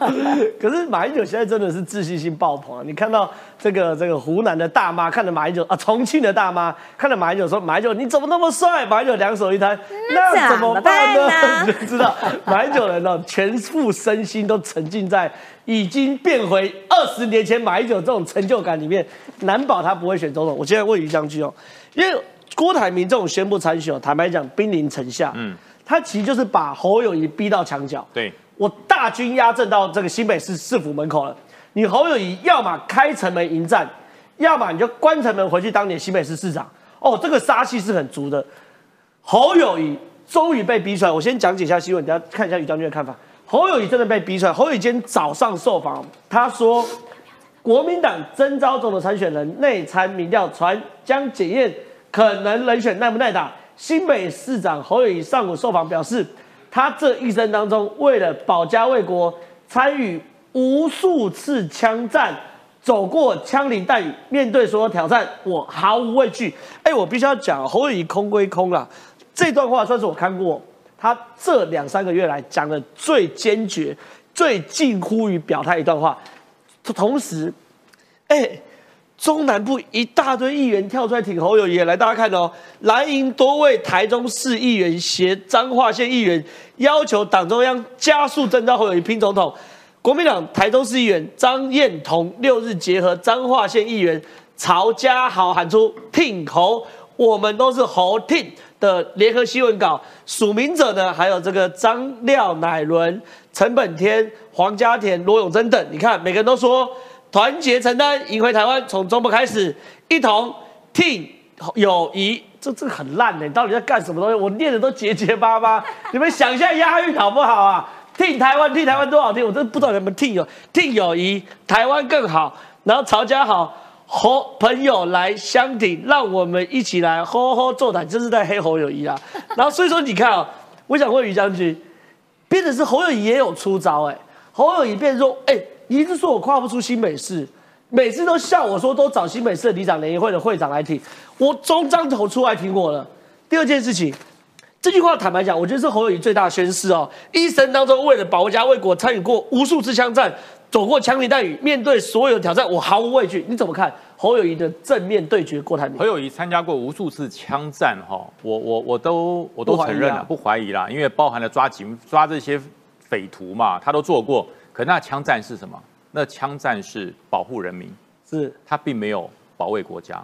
*laughs* 可是马英九现在真的是自信心爆棚啊！你看到这个这个湖南的大妈看着马英九啊，重庆的大妈看着马英九说：“马英九你怎么那么帅？”马英九两手一摊，那怎么办呢？*laughs* 就知道马英九人呢，全副身心都沉浸在已经变回二十年前马英九这种成就感里面，难保他不会选总统。我现在问于将军哦，因为郭台铭这种宣布参选，坦白讲兵临城下，嗯。他其实就是把侯友谊逼到墙角，对我大军压阵到这个新北市市府门口了。你侯友谊要么开城门迎战，要么你就关城门回去当年新北市市长。哦，这个杀气是很足的。侯友谊终于被逼出来，我先讲解一下新闻，大家看一下于将军的看法。侯友谊真的被逼出来。侯友谊今天早上受访，他说国民党征召中的参选人内参民调传将检验可能人选耐不耐打。新北市长侯友宜上午受访表示，他这一生当中为了保家卫国，参与无数次枪战，走过枪林弹雨，面对所有挑战，我毫无畏惧。哎，我必须要讲，侯友宜空归空了，这段话算是我看过他这两三个月来讲的最坚决、最近乎于表态一段话。同时，哎。中南部一大堆议员跳出来挺侯友谊，来大家看哦，蓝营多位台中市议员携彰化县议员要求党中央加速征召侯友谊拼总统。国民党台中市议员张燕彤六日结合彰化县议员曹家豪喊出挺侯，我们都是侯挺的联合新闻稿，署名者呢还有这个张廖乃伦、陈本天、黄家田、罗永贞等，你看每个人都说。团结承担，赢回台湾，从中部开始，一同替友谊，这这很烂的，你到底在干什么东西？我念的都结结巴巴，*laughs* 你们想一下押韵好不好啊？听台湾，听台湾多好听，我真的不知道你们听友听友谊，台湾更好。然后曹家好，和朋友来相挺，让我们一起来吼吼座谈，这是在黑侯友谊啊。*laughs* 然后所以说你看啊、我想问于将军，变成是侯友谊也有出招哎、侯友谊变成说，哎、一直说我跨不出新北市，每次都笑我说都找新北市的里长联谊会的会长来挺，我中张头出来挺我了。第二件事情，这句话坦白讲，我觉得是侯友谊最大的宣誓哦。一生当中为了保家卫国，参与过无数次枪战，走过枪林弹雨，面对所有的挑战，我毫无畏惧。你怎么看侯友谊的正面对决郭台铭侯？友谊参加过无数次枪战，哈，我我我都我都承认了，不怀疑啦，因为包含了抓警抓这些匪徒嘛，他都做过。可那枪战是什么？那枪战是保护人民，是他并没有保卫国家，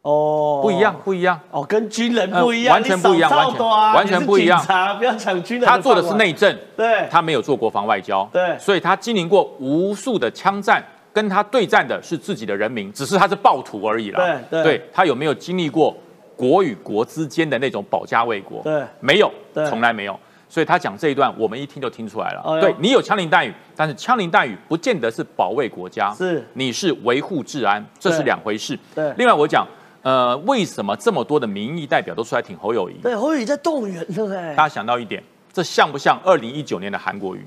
哦，不一样，不一样。哦，跟军人不一样，呃完全不一样完全完全不一样你是警察不要抢军人。他做的是内，政，对，他没有做国防外交，对所以他经历过无数的枪战，跟他对战的是自己的人民，只是他是暴徒而已啦。对对他有没有经历过国与国之间的那种保家卫国？对没有对，从来没有。所以他讲这一段，我们一听就听出来了。哎对你有枪林弹雨，但是枪林弹雨不见得是保卫国家，是你是维护治安，这是对两回事。对另外我讲，呃，为什么这么多的民意代表都出来挺侯友谊？对，侯友谊在动员了哎大，家想到一点，这像不像二零一九年的韩国瑜？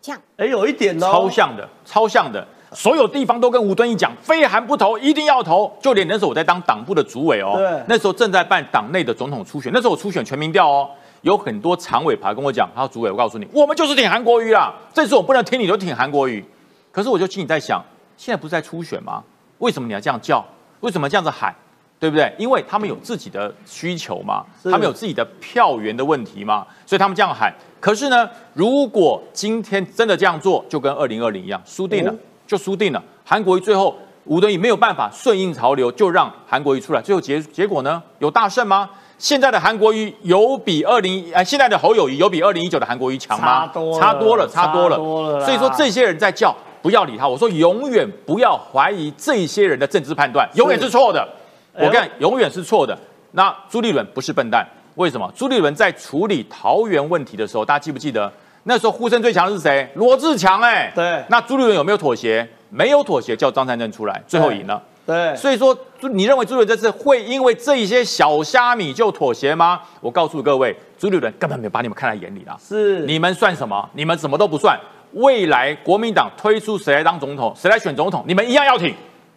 像哎，有一点哦，超像的，超像的。所有地方都跟吴敦义讲，非韩不投，一定要投。就连那时候我在当党部的主委哦对，那时候正在办党内的总统初选，那时候我初选全民调哦，有很多常委爬跟我讲，他说主委，我告诉你，我们就是挺韩国瑜啦，这次我不能听你就挺韩国瑜。可是我就心里在想，现在不是在初选吗？为什么你要这样叫？为什么这样子喊？对不对？因为他们有自己的需求嘛，他们有自己的票源的问题嘛，所以他们这样喊。可是呢，如果今天真的这样做，就跟二零二零一样，输定了，哦就输定了。韩国瑜最后吴敦义没有办法顺应潮流，就让韩国瑜出来，最后结结果呢，有大胜吗？现在的韩国瑜有比二零啊现在的侯友谊有比二零一九的韩国瑜强吗？差多了差多了，差多了。多了所以说这些人在叫，不要理他。我说永远不要怀疑这些人的政治判断，永远是错的。我看永远是错的。那朱立伦不是笨蛋，为什么？朱立伦在处理桃园问题的时候，大家记不记得那时候呼声最强的是谁？罗志强哎、对那朱立伦有没有妥协？没有妥协，叫张善政出来，最后赢了。对，所以说，朱你认为朱立伦这次会因为这一些小虾米就妥协吗？我告诉各位，朱立伦根本没有把你们看在眼里啦。是你们算什么？你们什么都不算。未来国民党推出谁来当总统，谁来选总统，你们一样要挺，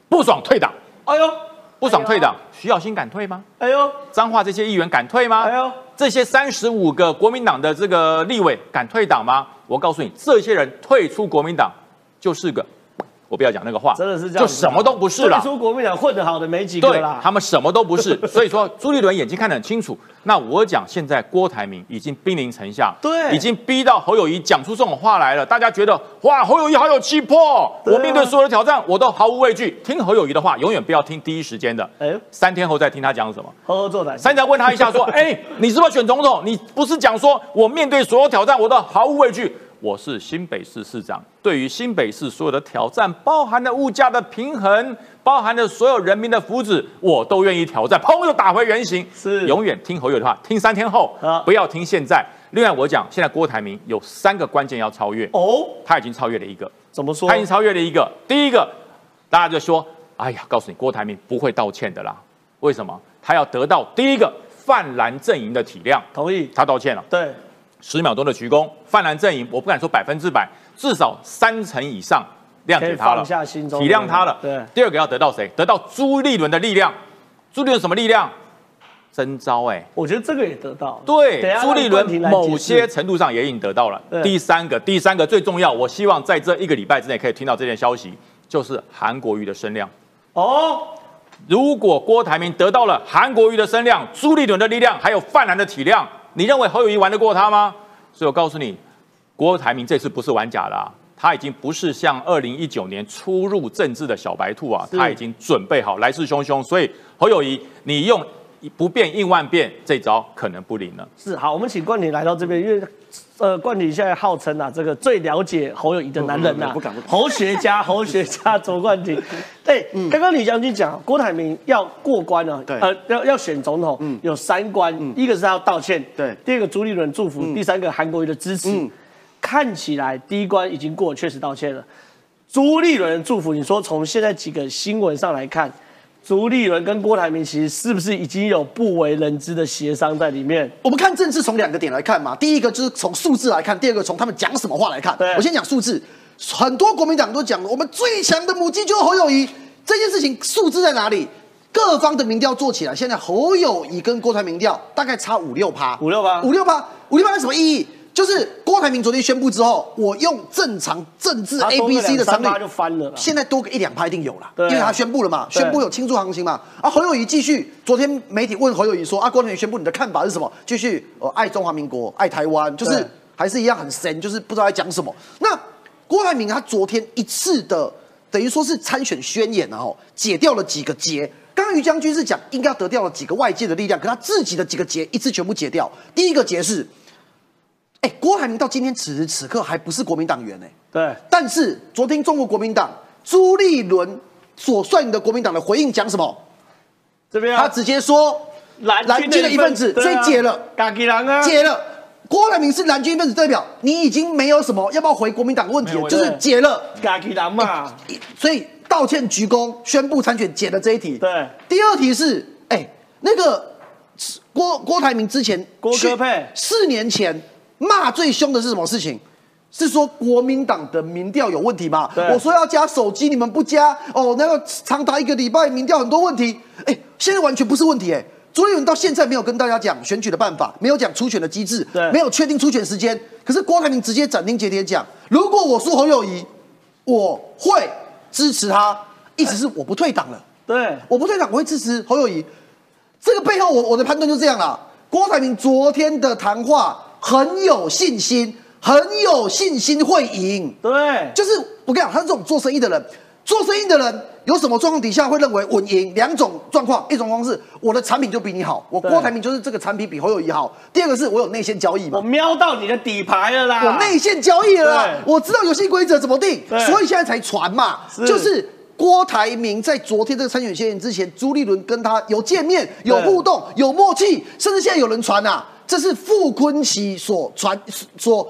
不爽退党，哎呦，不爽退党。徐小新敢退吗？哎呦，彰化这些议员敢退吗？哎呦，这些三十五个国民党的这个立委敢退党吗？我告诉你，这些人退出国民党就是个，我不要讲那个话，真的是就什么都不是了退。出国民党混得好的没几个对啦，他们什么都不是，*laughs* 所以说朱立伦眼睛看得很清楚。那我讲现在郭台铭已经兵临城下，对已经逼到侯友谊讲出这种话来了。大家觉得哇，侯友谊好有气魄，我面对所有的挑战我都毫无畏惧。听侯友谊的话，永远不要听第一时间的，哎，三天后再听他讲什么。呵呵做胆，三天问他一下说，*laughs* 哎，你是不是选总统？你不是讲说我面对所有挑战我都毫无畏惧？我是新北市市长，对于新北市所有的挑战，包含了物价的平衡，包含了所有人民的福祉，我都愿意挑战，砰又打回原形。是永远听侯友的话，听三天后好，不要听现在。另外，我讲现在郭台铭有三个关键要超越，哦，他已经超越了一个，怎么说他已？经超越了一个。第一个，大家就说，哎呀，告诉你，郭台铭不会道歉的啦。为什么？他要得到第一个泛蓝阵营的体谅，同意，他道歉了。对，十秒钟的鞠躬，泛蓝阵营，我不敢说百分之百，至少三成以上谅解他了体谅他了。对，第二个要得到谁？得到朱立伦的力量。朱立伦什么力量？真招哎、我觉得这个也得到。对朱立伦某些程度上也已经得到了。第三个，第三个最重要，我希望在这一个礼拜之内可以听到这件消息，就是韩国瑜的声量。哦，如果郭台铭得到了韩国瑜的声量、朱立伦的力量，还有泛蓝的体谅，你认为侯友谊玩得过他吗？所以我告诉你，郭台铭这次不是玩假的、啊，他已经不是像二零一九年初入政治的小白兔啊，他已经准备好来势汹汹。所以侯友谊，你用不变应万变，这招可能不灵了。是好，我们请冠廷来到这边，因为呃，冠廷现在号称啊，这个最了解侯友谊的男人呐、不敢不敢侯学家，侯学家卓冠廷。对，*laughs* 刚刚李将军讲，郭台铭要过关呢、对。呃，要要选总统，有三关，一个是他要道歉，对。第二个朱立伦祝福，第三个韩国瑜的支持。嗯。看起来第一关已经过，确实道歉了。朱立伦的祝福，你说从现在几个新闻上来看，朱立伦跟郭台铭其实是不是已经有不为人知的协商在里面？我们看政治从两个点来看嘛，第一个就是从数字来看，第二个从他们讲什么话来看对。我先讲数字，很多国民党都讲了，我们最强的母鸡就是侯友谊。这件事情数字在哪里？各方的民调做起来，现在侯友谊跟郭台铭调大概差五六趴，五六趴五六趴，五六趴有什么意义？就是郭台铭昨天宣布之后，我用正常政治 A B C 的常理就翻了现在多个一两趴一定有了，因为他宣布了嘛，宣布有庆祝行情嘛。啊，侯友谊继续，昨天媒体问侯友谊说啊，郭台铭宣布你的看法是什么？继续，呃，爱中华民国，爱台湾，就是对还是一样很神，就是不知道在讲什么。那郭台铭他昨天一次的等于说是参选宣言然后解掉了几个结。刚刚于将军是讲应该要得掉了几个外界的力量，可他自己的几个结一次全部解掉。第一个结是，哎，郭台铭到今天此时此刻还不是国民党员呢、对，但是昨天中国国民党朱立伦所率领的国民党的回应讲什么？这边他直接说蓝蓝军的一份子，所以解了，嘎吉郎啊，解了。郭台铭是蓝军一份子，代表你已经没有什么要不要回国民党的问题了，就是解了。嘎吉郎嘛，所以道歉鞠躬，宣布参选，解了这一题。对，第二题是，哎，那个郭郭台铭之前郭科配。四年前骂最凶的是什么事情？是说国民党的民调有问题吗？我说要加手机，你们不加哦，那个长达一个礼拜，民调很多问题。哎，现在完全不是问题哎。朱立伦到现在没有跟大家讲选举的办法，没有讲初选的机制，对没有确定初选时间。可是郭台铭直接斩钉截铁讲，如果我输侯友谊，我会支持他，意思是我不退党了。对，我不退党，我会支持侯友谊。这个背后我，我的判断就这样啦。郭台铭昨天的谈话很有信心，很有信心会赢。对，就是我跟你讲，他是这种做生意的人，做生意的人有什么状况底下会认为稳赢？两种状况，一种方式我的产品就比你好，我郭台铭就是这个产品比侯友谊好。第二个是我有内线交易嘛我，瞄到你的底牌了啦，我内线交易了啦，我知道游戏规则怎么定，所以现在才传嘛。是就是郭台铭在昨天这个参选宣言之前，朱立伦跟他有见面、有互动、有默契，甚至现在有人传啊，这是傅昆奇所传所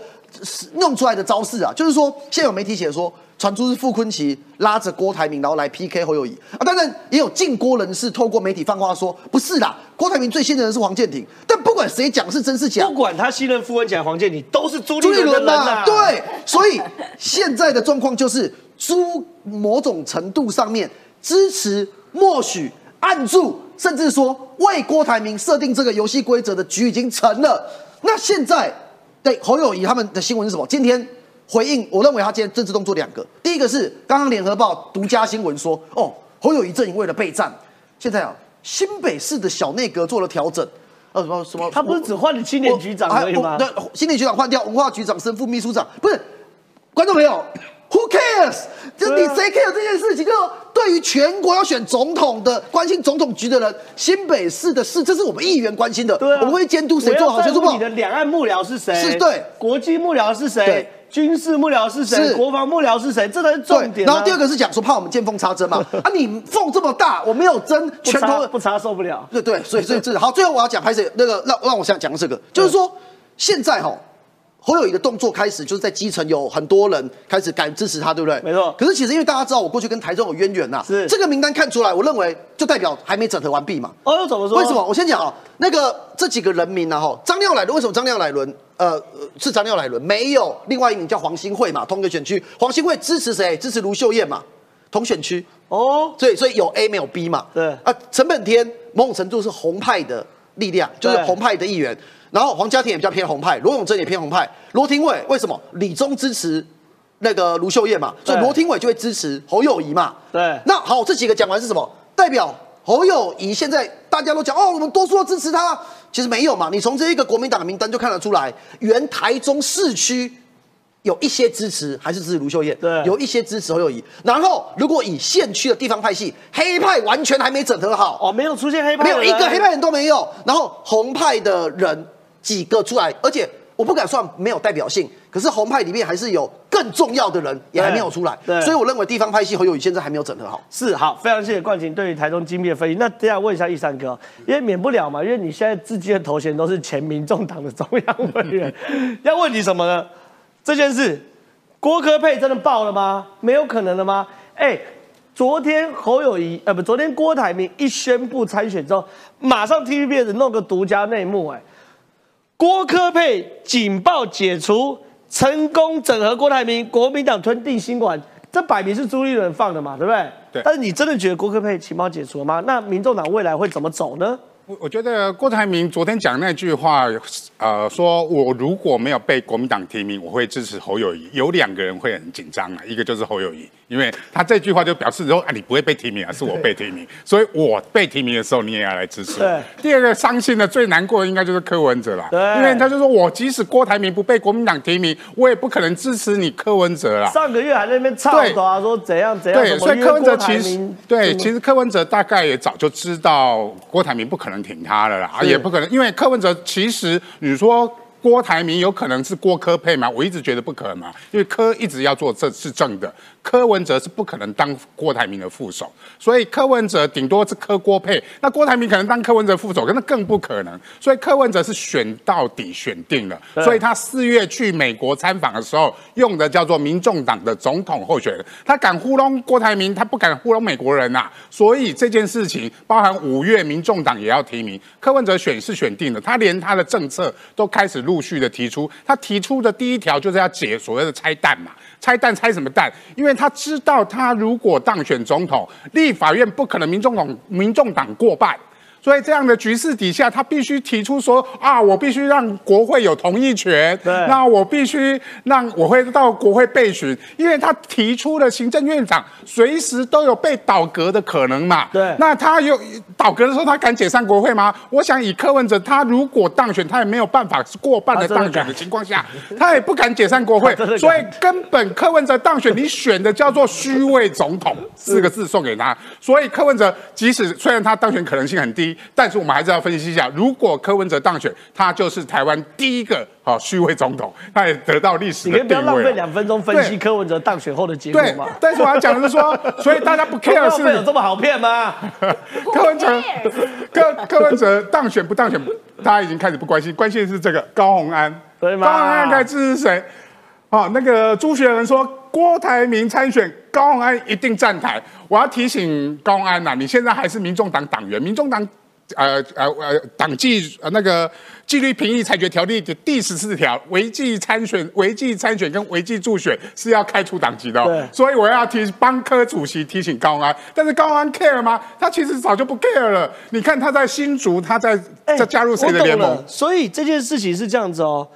弄出来的招式啊，就是说现在有媒体写说。传出是傅昆奇拉着郭台铭，然后来 PK 侯友谊啊！当然也有进郭人士透过媒体放话说，不是啦，郭台铭最信任的是黄建庭。但不管谁讲是真是假不，管他信任傅文强、黄建你都是朱朱立立伦伦嘛，对，所以现在的状况就是朱某种程度上面支持、默许、按住，甚至说为郭台铭设定这个游戏规则的局已经成了。那现在对侯友谊他们的新闻是什么？今天回应，我认为他今天政治动作两个，第一个是刚刚联合报独家新闻说，哦，侯友谊阵营为了备战，现在啊新北市的小内阁做了调整。呃，什么什么？他不是只换了青年局长而已吗？对，青年局长换掉，文化局长升副秘书长，不是观众朋友，Who cares？就你谁 care 这件事情？就对于全国要选总统的、关心总统局的人，新北市的事，这是我们议员关心的。对啊，我们会监督谁做好，谁做不好你。的两岸幕僚是谁？是对国际幕僚是谁对？军事幕僚是谁？是国防幕僚是谁？这才是重，点啊。然后第二个是讲说怕我们见缝插针嘛，*laughs* 啊，你缝这么大，我没有针，不拳头不插受不了。对对，所以所以这好。最后我要讲，拍摄那个让让我想讲这个，就是说现在哈。侯友谊的动作开始就是在基层有很多人开始敢支持他，对不对？没错可是其实因为大家知道我过去跟台中有渊源呐、是这个名单看出来，我认为就代表还没整合完毕嘛。哦，又怎么说？为什么？？我先讲啊，那个这几个人名啊，哈，张廖乃伦为什么张廖乃伦？呃，呃是张廖乃伦，没有另外一名叫黄兴惠嘛，同一个选区。黄兴惠支持谁？支持卢秀燕嘛，同选区。哦，所以所以有 A 没有 B 嘛？对啊，陈本天某种程度是红派的力量，就是对红派的议员。然后黄家田也比较偏红派，罗永贞也偏红派。罗廷伟为什么？李宗支持那个卢秀燕嘛，所以对罗廷伟就会支持侯友谊嘛。对那好，这几个讲完是什么？代表侯友谊现在大家都讲哦，我们多数要支持他，其实没有嘛。你从这一个国民党的名单就看得出来，原台中市区有一些支持还是支持卢秀燕，对有一些支持侯友谊。然后如果以县区的地方派系，黑派完全还没整合好，哦，没有出现黑派没，有一个黑派人都没有，然后红派的人几个出来，而且我不敢算没有代表性，可是红派里面还是有更重要的人也还没有出来，对所以我认为地方派系侯友谊现在还没有整合好。是好，非常谢谢冠廷对于台中精密的分析。那这样问一下易山哥，因为免不了嘛，因为你现在自己的头衔都是前民众党的中央委员，*laughs* 要问你什么呢？这件事，郭科配真的爆了吗？没有可能的吗？哎，昨天侯友谊，呃不，昨天郭台铭一宣布参选之后，马上 TVB 弄个独家内幕，哎，郭科佩警报解除，成功整合郭台铭，国民党吞定新馆，这摆明是朱立伦放的嘛，对不对？对但是你真的觉得郭科佩情报解除了吗？那民众党未来会怎么走呢？我我觉得郭台铭昨天讲那句话，呃，说我如果没有被国民党提名，我会支持侯友谊。有两个人会很紧张啊，一个就是侯友谊，因为他这句话就表示说啊，你不会被提名啊，是我被提名，所以我被提名的时候你也要来支持对。第二个伤心的、最难过的应该就是柯文哲啦，对。因为他就说我即使郭台铭不被国民党提名，我也不可能支持你柯文哲啦。上个月还在那边唱对啊，说怎样怎样，对，所以柯文哲其实铭对，其实柯文哲大概也早就知道郭台铭不可能挺他了啦，啊，也不可能，因为柯文哲其实你说。郭台铭有可能是郭科配吗？我一直觉得不可能嘛，因为科一直要做这是正的，柯文哲是不可能当郭台铭的副手，所以柯文哲顶多是柯郭配，那郭台铭可能当柯文哲副手，那更不可能，所以柯文哲是选到底选定了，所以他四月去美国参访的时候用的叫做民众党的总统候选人，他敢糊弄郭台铭，他不敢糊弄美国人呐、啊。所以这件事情包含五月民众党也要提名，柯文哲选是选定了，他连他的政策都开始陆续的提出，他提出的第一条就是要解所谓的拆弹嘛，拆弹拆什么弹？因为他知道他如果当选总统，立法院不可能民众党民众党过半。所以这样的局势底下，他必须提出说啊，我必须让国会有同意权，对那我必须让我会到国会备询，因为他提出了行政院长随时都有被倒阁的可能嘛。对那他有倒阁的时候，他敢解散国会吗？我想以柯文哲，他如果当选，他也没有办法过半的当选的情况下，*laughs* 他也不敢解散国会 *laughs* 所以根本柯文哲当选，你选的叫做虚位总统四个字送给他。所以柯文哲即使虽然他当选可能性很低，但是我们还是要分析一下，如果柯文哲当选，他就是台湾第一个好虚位总统，他也得到历史你可以不要浪费。两分钟分析柯文哲当选后的结果对嘛？，但是我要讲的是说，所以大家不 care *laughs* 柯文哲有是这么好骗吗？*laughs* 柯文哲，柯柯文哲当选不当选，大家已经开始不关心，关心的是这个高虹安。对吗高虹安该支持谁？哦，那个朱学仁说郭台铭参选，高安一定站台。我要提醒高安呐、你现在还是民众党党员，民众党。呃呃呃，党纪呃那个纪律评议裁决条例的第十四条，违纪参选、违纪参选跟违纪助选是要开除党籍的、所以我要提帮科主席提醒高安，但是高安 care 吗？他其实早就不 care 了。你看他在新竹，他在哎在加入谁的联盟？所以这件事情是这样子哦。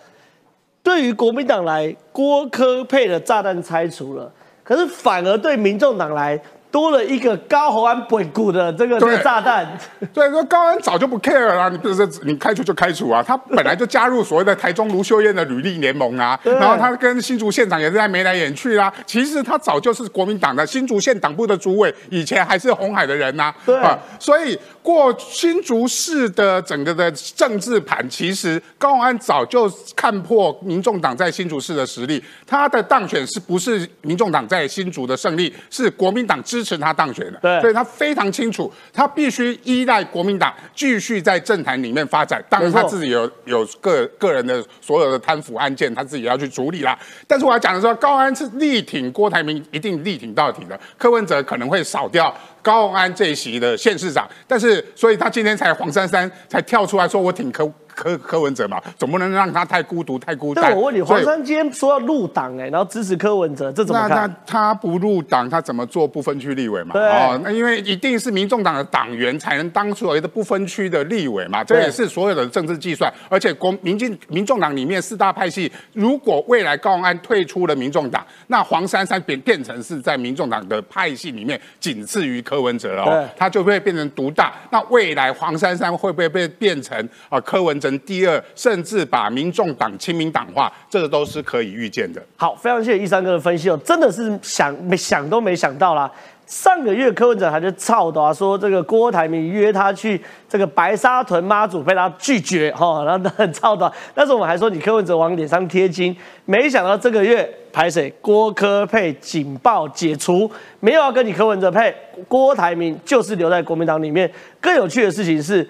对于国民党来，郭科配的炸弹拆除了，可是反而对民众党来多了一个高虹安本股的这个这个炸弹。*laughs* 所以说高安早就不 care 了啊，你不是你开除就开除啊，他本来就加入所谓的台中卢秀燕的履历联盟啊，然后他跟新竹县长也是在眉来眼去啦。其实他早就是国民党的新竹县党部的主委，以前还是红海的人呐、啊，对所以过新竹市的整个的政治盘，其实高安早就看破民众党在新竹市的实力，他的当选是不是民众党在新竹的胜利，是国民党支持他当选的，对所以他非常清楚，他必须依赖国民党继续在政坛里面发展。当然，他自己有有个个人的所有的贪腐案件，他自己要去处理啦。但是我要讲的是说，高安是力挺郭台铭，一定力挺到底的。柯文哲可能会少掉高安这一席的县市长，但是所以他今天才黄珊珊才跳出来说我挺柯柯柯文哲嘛，总不能让他太孤独太孤单。但我问你，黄珊今天说要入党哎，然后支持柯文哲，这怎么那那？他不入党，他怎么做不分区立委嘛？哦，那因为一定是民众党的党员才能当所谓的不分区的立委嘛，这对也是所有的政治计算。而且国民进民众党里面四大派系，如果未来高虹安退出了民众党，那黄珊珊变变成是在民众党的派系里面仅次于柯文哲了哦，他就会变成独大。那未来黄珊珊会不会被变成啊柯文哲第二，甚至把民众党亲民党化，这个都是可以预见的。好，非常谢谢一三哥的分析哦，真的是想没想都没想到啦。上个月柯文哲还在操的啊，说这个郭台铭约他去这个白沙屯妈祖，被他拒绝哈，然后很操的。但是我们还说你柯文哲往脸上贴金，没想到这个月排谁郭科配警报解除，没有要跟你柯文哲配，郭台铭就是留在国民党里面。更有趣的事情是。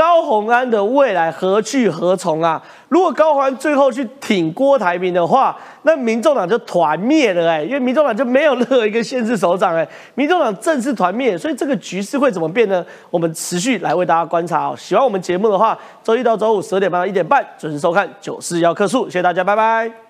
高鸿安的未来何去何从啊？如果高鸿安最后去挺郭台铭的话，那民众党就团灭了哎，因为民众党就没有任何一个县市首长哎，民众党正式团灭，所以这个局势会怎么变呢？我们持续来为大家观察哦。喜欢我们节目的话，周一到周五十二点半到一点半准时收看《九四要客数》，谢谢大家，拜拜。